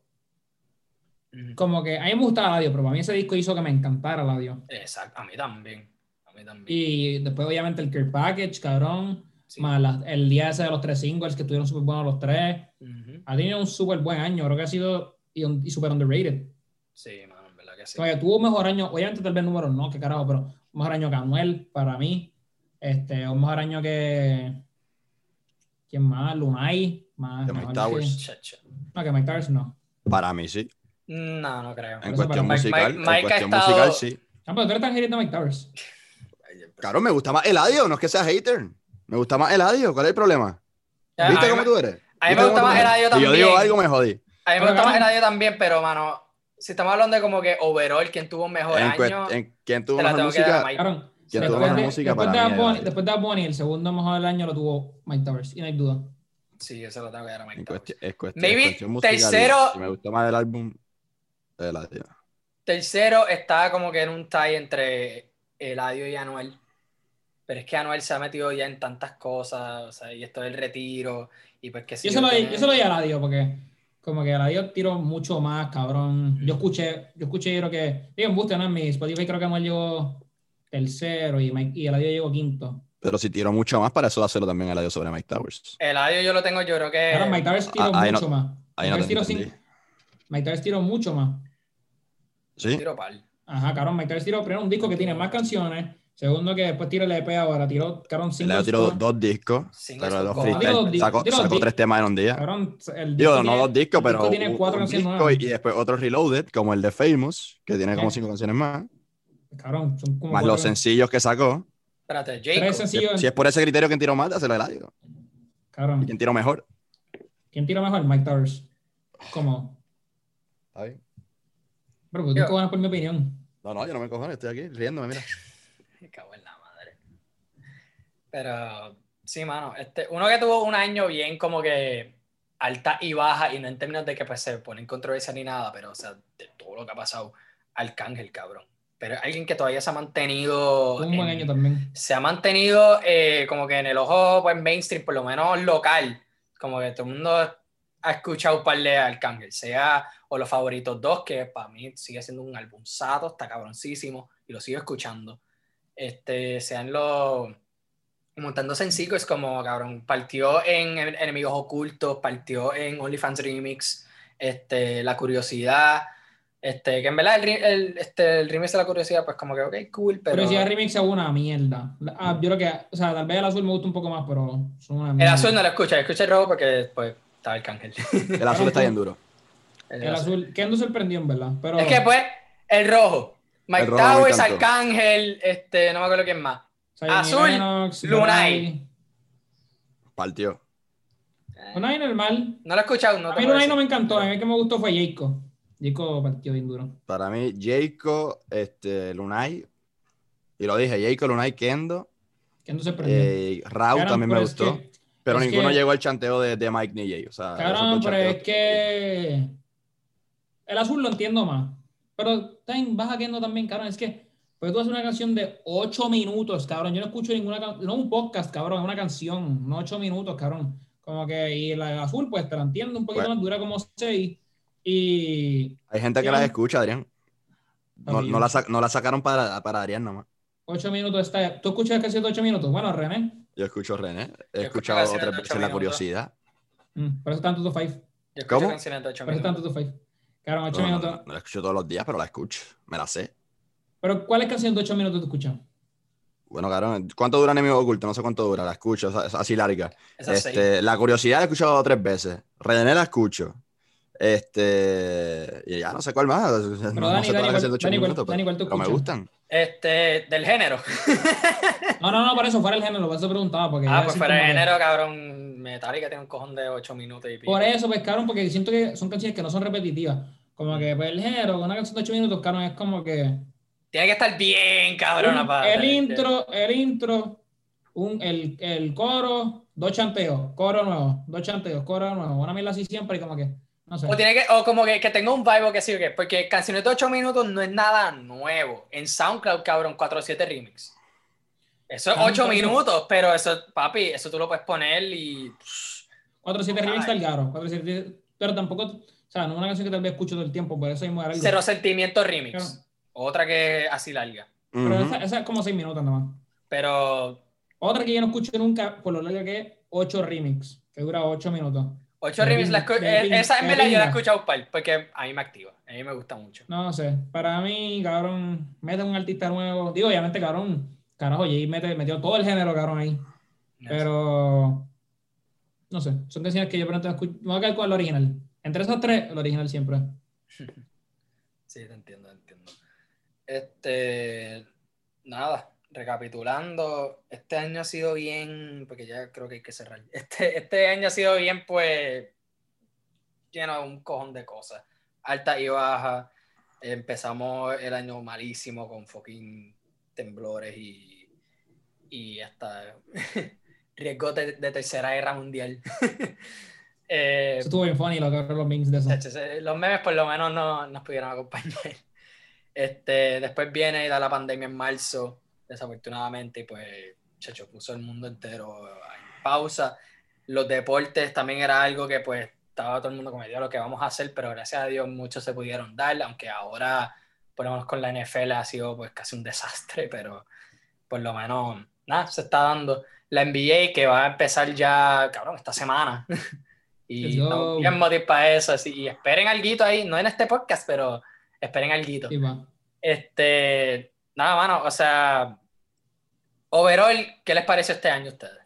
Como que a mí me gustaba el adiós, pero para mí ese disco hizo que me encantara el adiós. Exacto, a mí también. A mí también. Y después, obviamente, el Care Package, cabrón. Sí. Más la- el día ese de los tres singles que estuvieron súper buenos los tres. Ujú. Ha tenido un súper buen año. Creo que ha sido y, un- y súper underrated. Sí, mano, en verdad que sí. Tuvo un mejor año, obviamente tal vez números no, qué carajo, pero un mejor año que Anuel para mí. Este, un mejor año que. ¿Quién más? Lunay. Más, Que Mike Towers. que- no, que Mike Towers no. Para mí, sí. No, no creo. En cuestión Mike- musical, Mike- en cuestión estado- musical, sí. Ah, pero tú eres tan hater de Mike Towers. Claro, me gusta más Eladio, no es que sea hater. Me gusta más Eladio, ¿cuál es el problema? Ya, ¿Viste a cómo me- tú eres? a mí me ¿Viste gusta más tú eres? Eladio Si yo también. digo algo, me jodí. A mí me Pero, gusta más. Eladio también, pero, mano, si estamos hablando de como que overall, quién tuvo un mejor En, año, en quién tuvo mejor a música. ¿Quién después tuvo mejor de- música después para de mí? Eladio. Después de Bunny, el segundo mejor del año lo tuvo Mike Towers, y no hay duda. Sí, eso lo tengo que dar a Mike Towers. es cuestión, Maybe es cuestión musical, tercero- y Me gustó más el álbum Eladio. Tercero está como que en un tie entre Eladio y Anuel. Pero es que Anuel se ha metido ya en tantas cosas, o sea, y esto del retiro, y pues que sí. Yo se lo doy, yo se lo doy a Eladio porque como que Eladio tiró mucho más, cabrón. Yo escuché, yo escuché, creo que, digo, en Buste, ¿no? En mi Spotify creo que Anuel llegó tercero y, Mike, y Eladio llegó quinto. Pero si tiró mucho más, para eso hacerlo también el audio sobre Mike Towers. Eladio yo lo tengo, yo creo que... Claro, Mike Towers tiró Ah, mucho no- más. Mike no Towers tiró mucho más. ¿Sí? Tiro pal. Ajá, cabrón, Mike Towers tiró primero un disco que tiene más canciones. Segundo, que después tiró el EP ahora. Tiró, cabrón, cinco. Eladio tiró dos discos, pero freestyle, Tiró sacó, tiró sacó tres temas en un día. Cabrón, el Digo, disco no dos discos, el pero disco tiene cuatro un canciones disco nuevas. y, y después otro Reloaded, como el de Famous, que tiene como cinco canciones más, Cabrón, son como más cuatro- los sencillos que sacó. Espérate, Jacob. Si, sencillos. si es por ese criterio que tiró más, dáselo a Eladio. ¿Y Cabrón, quién tiró mejor? ¿quién tira mejor? Mike Towers. ¿Cómo? Está bien. Bro, pues tú cojones por mi opinión. No, no, yo no me cojones, estoy aquí riéndome, mira. Me cago en la madre. Pero sí, mano. Este, uno que tuvo un año bien como que alta y baja, y no en términos de que pues, se pone en controversia ni nada, pero o sea, de todo lo que ha pasado, Arcángel, cabrón. Pero alguien que todavía se ha mantenido. Un buen en- año también. se ha mantenido eh, como que en el ojo pues, mainstream, por lo menos local, como que todo el mundo ha escuchado un par de Arcángel, sea o los favoritos dos, que para mí sigue siendo un albumzato, está cabroncísimo y lo sigo escuchando. Este, sean los montando sencillos como cabrón, partió en En- Enemigos Ocultos, partió en OnlyFans Remix, este, La Curiosidad, este, que en verdad el, el, este, el remix de La Curiosidad, pues como que ok, cool, pero... Pero si hay remix es una mierda. Ah, yo creo que, o sea, tal vez el azul me gusta un poco más, pero son una El mierda. azul no lo escucha, escucha el rojo porque pues estaba el cángel. El azul está bien duro. El El azul. azul, que no sorprendió en verdad. Pero Es que pues, el rojo. Mike El rojo Towers. Arcángel, este, no me acuerdo quién más. Azul, Lennox, Lunay. Partió. Lunay normal. No lo he escuchado, no A mí Lunay no me encantó. A mí el que me gustó fue Jayco. Jayco partió bien duro. Para mí, Jayco, este, Lunay, y lo dije, Jayco, Lunay, Kendo, no sorprendió. eh, Rau también me es gustó, que- pero es ninguno que- llegó al chanteo de, de Mike ni. O sea, Cabrón, pero es que el azul lo entiendo más. Pero también vas Kendo también, cabrón. Es que pues tú haces una canción de 8 minutos, cabrón. Yo no escucho ninguna canción, no un podcast, cabrón, es una canción, no 8 minutos, cabrón. Como que, y la el azul, pues te la entiendo un poquito Bueno. más, dura como 6. Y Hay gente que las escucha, Adrián. No, no, la, no la sacaron para, para Adrián nomás. 8 minutos está. ¿Tú escuchas canción de 8 minutos? Bueno, René. Yo escucho René, he Yo escuchado otras veces La. Curiosidad. Mm, por eso tanto tu 5. Yo escucho ¿Cómo? canciones de ocho Por eso tanto minutos. tu 5. Cabrón, 8 No, minutos. no, no la escucho todos los días, pero la escucho. Me la sé. Pero ¿cuáles canciones de 8 minutos tú escuchas? Bueno, cabrón, ¿cuánto dura Enemigo Oculto? No sé cuánto dura, la escucho, es- es así larga. Este, la curiosidad la he escuchado tres veces. René la escucho. Este. Y ya no sé cuál más. No, Pero no Dani, sé Dani, las canciones de ¿cuál- ocho Dani, minutos, Dani, pero, ¿cuál tú pero me gustan. Este, del género. No, no, no, por eso fuera el género, por eso preguntaba. Porque Ah, pues fuera de como que- género, cabrón. Metallica tiene un cojón de 8 minutos y pico. Por eso, pues, cabrón, porque siento que son canciones que no son repetitivas. Como que, pues, el género, una canción de 8 minutos, cabrón, es como que. Tiene que estar bien, un- para. el intro, el intro, un, el, el coro, dos chanteos, coro nuevo, dos chanteos, coro nuevo. Una mierda así siempre y como que. No sé. O, tiene que, o como que, que tenga un vibe o que sí, o qué, porque canciones de 8 minutos no es nada nuevo. En SoundCloud, cabrón, 4-7 remix. Eso es Ah, 8 entonces- minutos, pero eso, papi, eso tú lo puedes poner y. 4 7 remix está el garo. 4 7 pero tampoco. O sea, no es una canción que tal vez escucho todo el tiempo, por eso hay muy largo. Cero Sentimiento remix. Claro. Otra que es así larga. Pero Ujú. esa, esa es como 6 minutos nada más. Pero Otra que yo no escucho nunca, por lo larga que es, 8 remix, que dura 8 minutos. 8 De remix, la eh, esa en verdad yo la he escuchado porque a mí me activa, a mí me gusta mucho. No sé, para mí, cabrón, mete un artista nuevo. Digo, obviamente, cabrón, carajo, Jay mete, metió todo el género, cabrón, ahí. Pero, no sé, son canciones que yo pronto escucho. Me voy a quedar con el original. Entre esos tres, el original siempre. Sí, te entiendo, te entiendo. Este, nada, recapitulando, este año ha sido bien, porque ya creo que hay que cerrar. Este, este año ha sido bien, pues, lleno de un cojón de cosas, alta y baja. Empezamos el año malísimo con fucking temblores y, y hasta riesgo de, de tercera guerra mundial. Eh, Eso estuvo bien funny, lo que los memes de eso. Los memes por lo menos no nos pudieron acompañar. Este, después viene y da la pandemia en marzo, desafortunadamente, pues, chacho, puso el mundo entero en pausa. Los deportes también era algo que pues estaba todo el mundo como, lo que vamos a hacer, pero gracias a Dios muchos se pudieron dar, aunque ahora, por lo menos con la NFL ha sido pues casi un desastre, pero por lo menos, nada, se está dando. La NBA que va a empezar ya, cabrón, esta semana. y no bien motivo para eso, así, y esperen algo ahí, no en este podcast, pero esperen algo. este, nada, mano, o sea, overall, ¿qué les pareció este año a ustedes?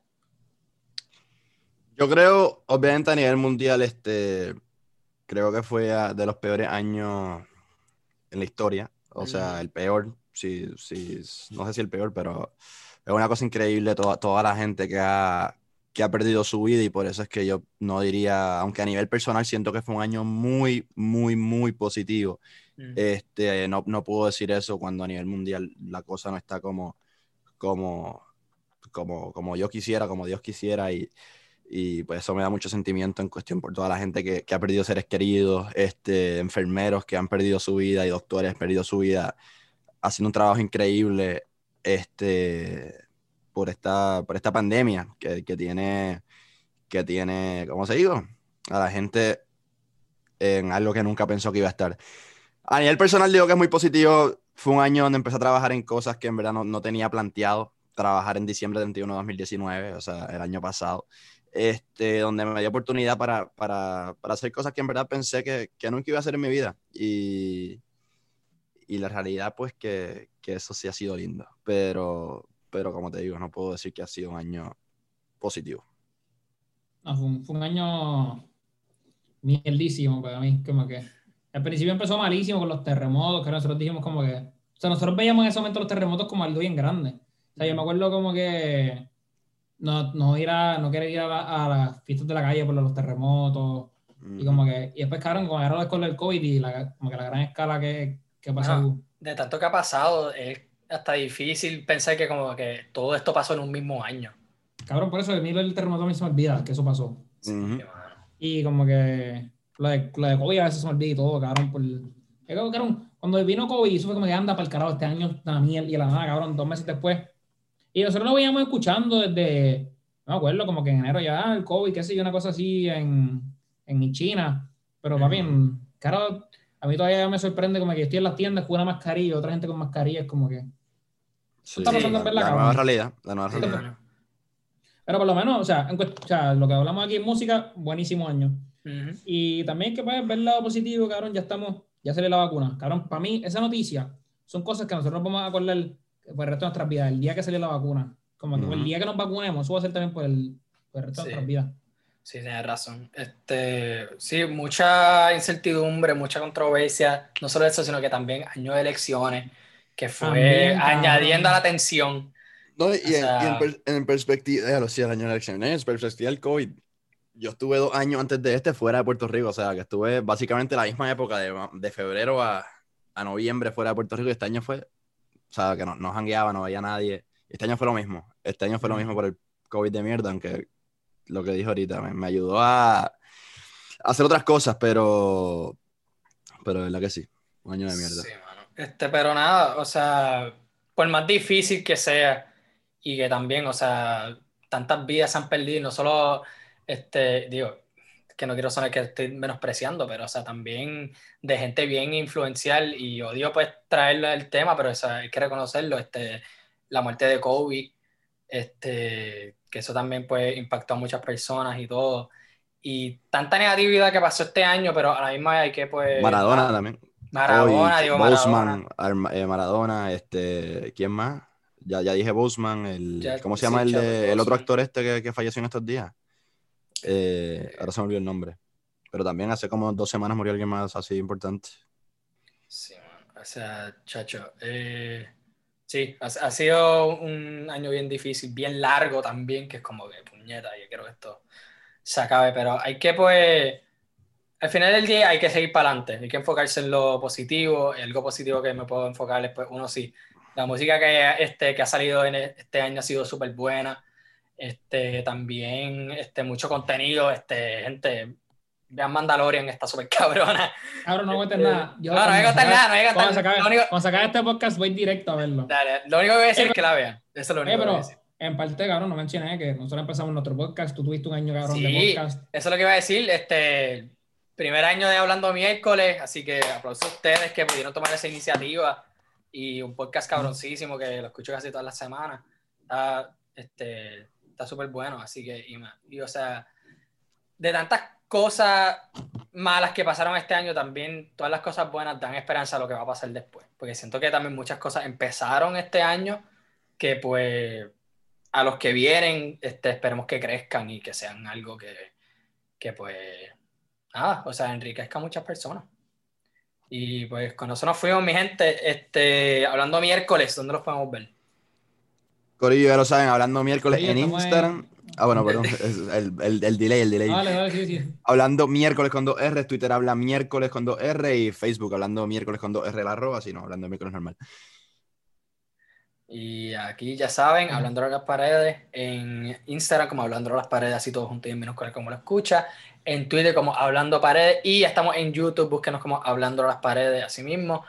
Yo creo, obviamente a nivel mundial, este, creo que fue de los peores años en la historia. O sea, el peor, sí, sí, no sé si el peor, pero es una cosa increíble toda, toda la gente que ha, que ha perdido su vida y por eso es que yo no diría, aunque a nivel personal siento que fue un año muy, muy, muy positivo. Este, no, no puedo decir eso cuando a nivel mundial la cosa no está como, como, como, como yo quisiera, como Dios quisiera y, y pues eso me da mucho sentimiento en cuestión por toda la gente que, que, ha perdido seres queridos, este, enfermeros que han perdido su vida y doctores que han perdido su vida haciendo un trabajo increíble este, por, esta, por esta pandemia que, que tiene, que tiene, ¿cómo se digo? A la gente en algo que nunca pensó que iba a estar. A nivel personal digo que es muy positivo. Fue un año donde empecé a trabajar en cosas que en verdad no, no tenía planteado trabajar en diciembre 31 de 2019, o sea, el año pasado este, donde me dio oportunidad para, para, para, hacer cosas que en verdad pensé que, que, nunca iba a hacer en mi vida. Y, y la realidad, pues, que, que, eso sí ha sido lindo. Pero, pero, como te digo, no puedo decir que ha sido un año positivo. No, fue, un, fue un año mierdísimo para mí, como que al principio empezó malísimo con los terremotos, que nosotros dijimos como que, o sea, nosotros veíamos en ese momento los terremotos como algo bien grande. O sea, yo me acuerdo como que no, no, ir a, no querer ir a, las fiestas de la calle por los terremotos. Y como que, y después cabrón, como agarró con el COVID y la, como que la gran escala que, que pasó. de tanto que ha pasado, es hasta difícil pensar que como que todo esto pasó en un mismo año. Cabrón, por eso a mí el terremoto me se me olvida que eso pasó. y como que lo de, lo de COVID a veces se me olvida y todo, cabrón. Por, cabrón, cuando vino COVID, eso fue como que anda para el carajo este año, la miel y la nada, cabrón, dos meses después y nosotros lo veíamos escuchando desde, no me acuerdo, como que en enero ya, el COVID, qué sé yo, una cosa así en, en China. Pero, papi, claro, a mí todavía me sorprende como que estoy en las tiendas con una mascarilla, otra gente con mascarilla, es como que... Sí, está pasando la, la nueva realidad, la nueva realidad. Pero por lo menos, o sea, o sea, lo que hablamos aquí en música, buenísimo año. Y también que puedes ver el lado positivo, cabrón, ya estamos, ya sale la vacuna. Cabrón, para mí, esa noticia son cosas que nosotros vamos a acordar por el resto de nuestras vidas, el día que salió la vacuna. Como que el día que nos vacunemos, eso va a ser también por el, por el resto de nuestras vidas. Sí, tienes razón. Este, sí, mucha incertidumbre, mucha controversia, no solo eso, sino que también año de elecciones, que fue añadiendo a la tensión. No, y, en, en, perspectiva, déjalo, sí, el año de elecciones, en perspectiva del COVID, yo estuve dos años antes de este fuera de Puerto Rico, o sea, que estuve básicamente la misma época de, de febrero a, a noviembre fuera de Puerto Rico, y este año fue o sea, que no, no jangueaba, no veía a nadie. Este año fue lo mismo. Este año fue lo mismo por el COVID de mierda, aunque lo que dijo ahorita me, ayudó a, hacer otras cosas, pero, pero de verdad que sí, un año de mierda. Sí, mano. Este, pero nada, o sea, por más difícil que sea, y que también, o sea, tantas vidas se han perdido, no solo, este, digo, que no quiero sonar que estoy menospreciando, pero o sea, también de gente bien influencial y odio pues traerlo el tema, pero o hay que reconocerlo, este, la muerte de Kobe, este, que eso también pues impactó a muchas personas y todo. Y tanta negatividad que pasó este año, pero a la misma hay que pues... Maradona también. Maradona, digo Maradona. Eh, Maradona, este, ¿quién más? Ya, ya dije Boseman, el, ¿cómo se llama el, el otro actor este que, que falleció en estos días? Eh, ahora se me olvidó el nombre. Pero también hace como dos semanas murió alguien más así importante. Sí, o sea, chacho. Eh, sí, ha, sido un año bien difícil, bien largo también, que es como que puñeta, yo quiero que esto se acabe, pero hay que pues, al final del día hay que seguir para adelante, hay que enfocarse en lo positivo, algo positivo que me puedo enfocar es pues uno sí, la música que, este, que ha salido en este año ha sido súper buena, este, también este, mucho contenido, este, gente, Vean Mandalorian, está súper cabrona. Cabrón, no cuentes nada. Yo, no, no voy a cuando contar nada, no voy a contar Cuando acabe, lo único- cuando se acabe este podcast, voy directo a verlo. Dale, lo único que voy a decir Eh, es que la vean. Eso es lo Eh, único que voy a pero decir. en parte, cabrón, no mencioné que nosotros empezamos nuestro podcast. Tú tuviste un año, cabrón, de Sí, podcast. eso es lo que iba a decir. Este, primer año de Hablando Miércoles, así que aplauso a ustedes que pudieron tomar esa iniciativa y un podcast cabroncísimo que lo escucho casi todas las semanas. Está este, está súper bueno, así que, y, o sea, de tantas cosas malas que pasaron este año, también todas las cosas buenas dan esperanza a lo que va a pasar después, porque siento que también muchas cosas empezaron este año que pues a los que vienen este, esperemos que crezcan y que sean algo que, que pues, nada, o sea, enriquezca a muchas personas. Y pues con eso nos fuimos, mi gente, este, hablando miércoles, ¿dónde los podemos ver? Corillo, ya lo saben, hablando miércoles Sí, en Instagram. Ah, bueno, perdón, el, el- el delay, el delay. Dale, dale, sí, sí. Hablando miércoles con dos R, Twitter habla miércoles con dos R y Facebook hablando miércoles con dos R la arroba, si no, hablando miércoles normal. Y aquí ya saben, hablando de las paredes, en Instagram como hablando de las paredes, así todos juntos y en minúsculas como lo escucha, en Twitter como hablando paredes y ya estamos en YouTube, búsquenos como hablando de las paredes, así mismo.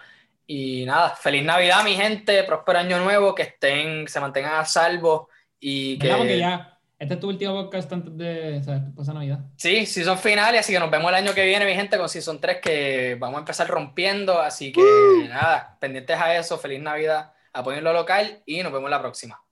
Y nada, feliz Navidad mi gente, próspero año nuevo, que estén, se mantengan a salvo y que... Porque ya, este es tu último podcast antes de, ¿sabes? Pasa Navidad. Sí, season finales, así que nos vemos el año que viene, mi gente, con season 3, que vamos a empezar rompiendo. Así que nada, pendientes a eso, feliz Navidad, apoyen lo local y nos vemos la próxima.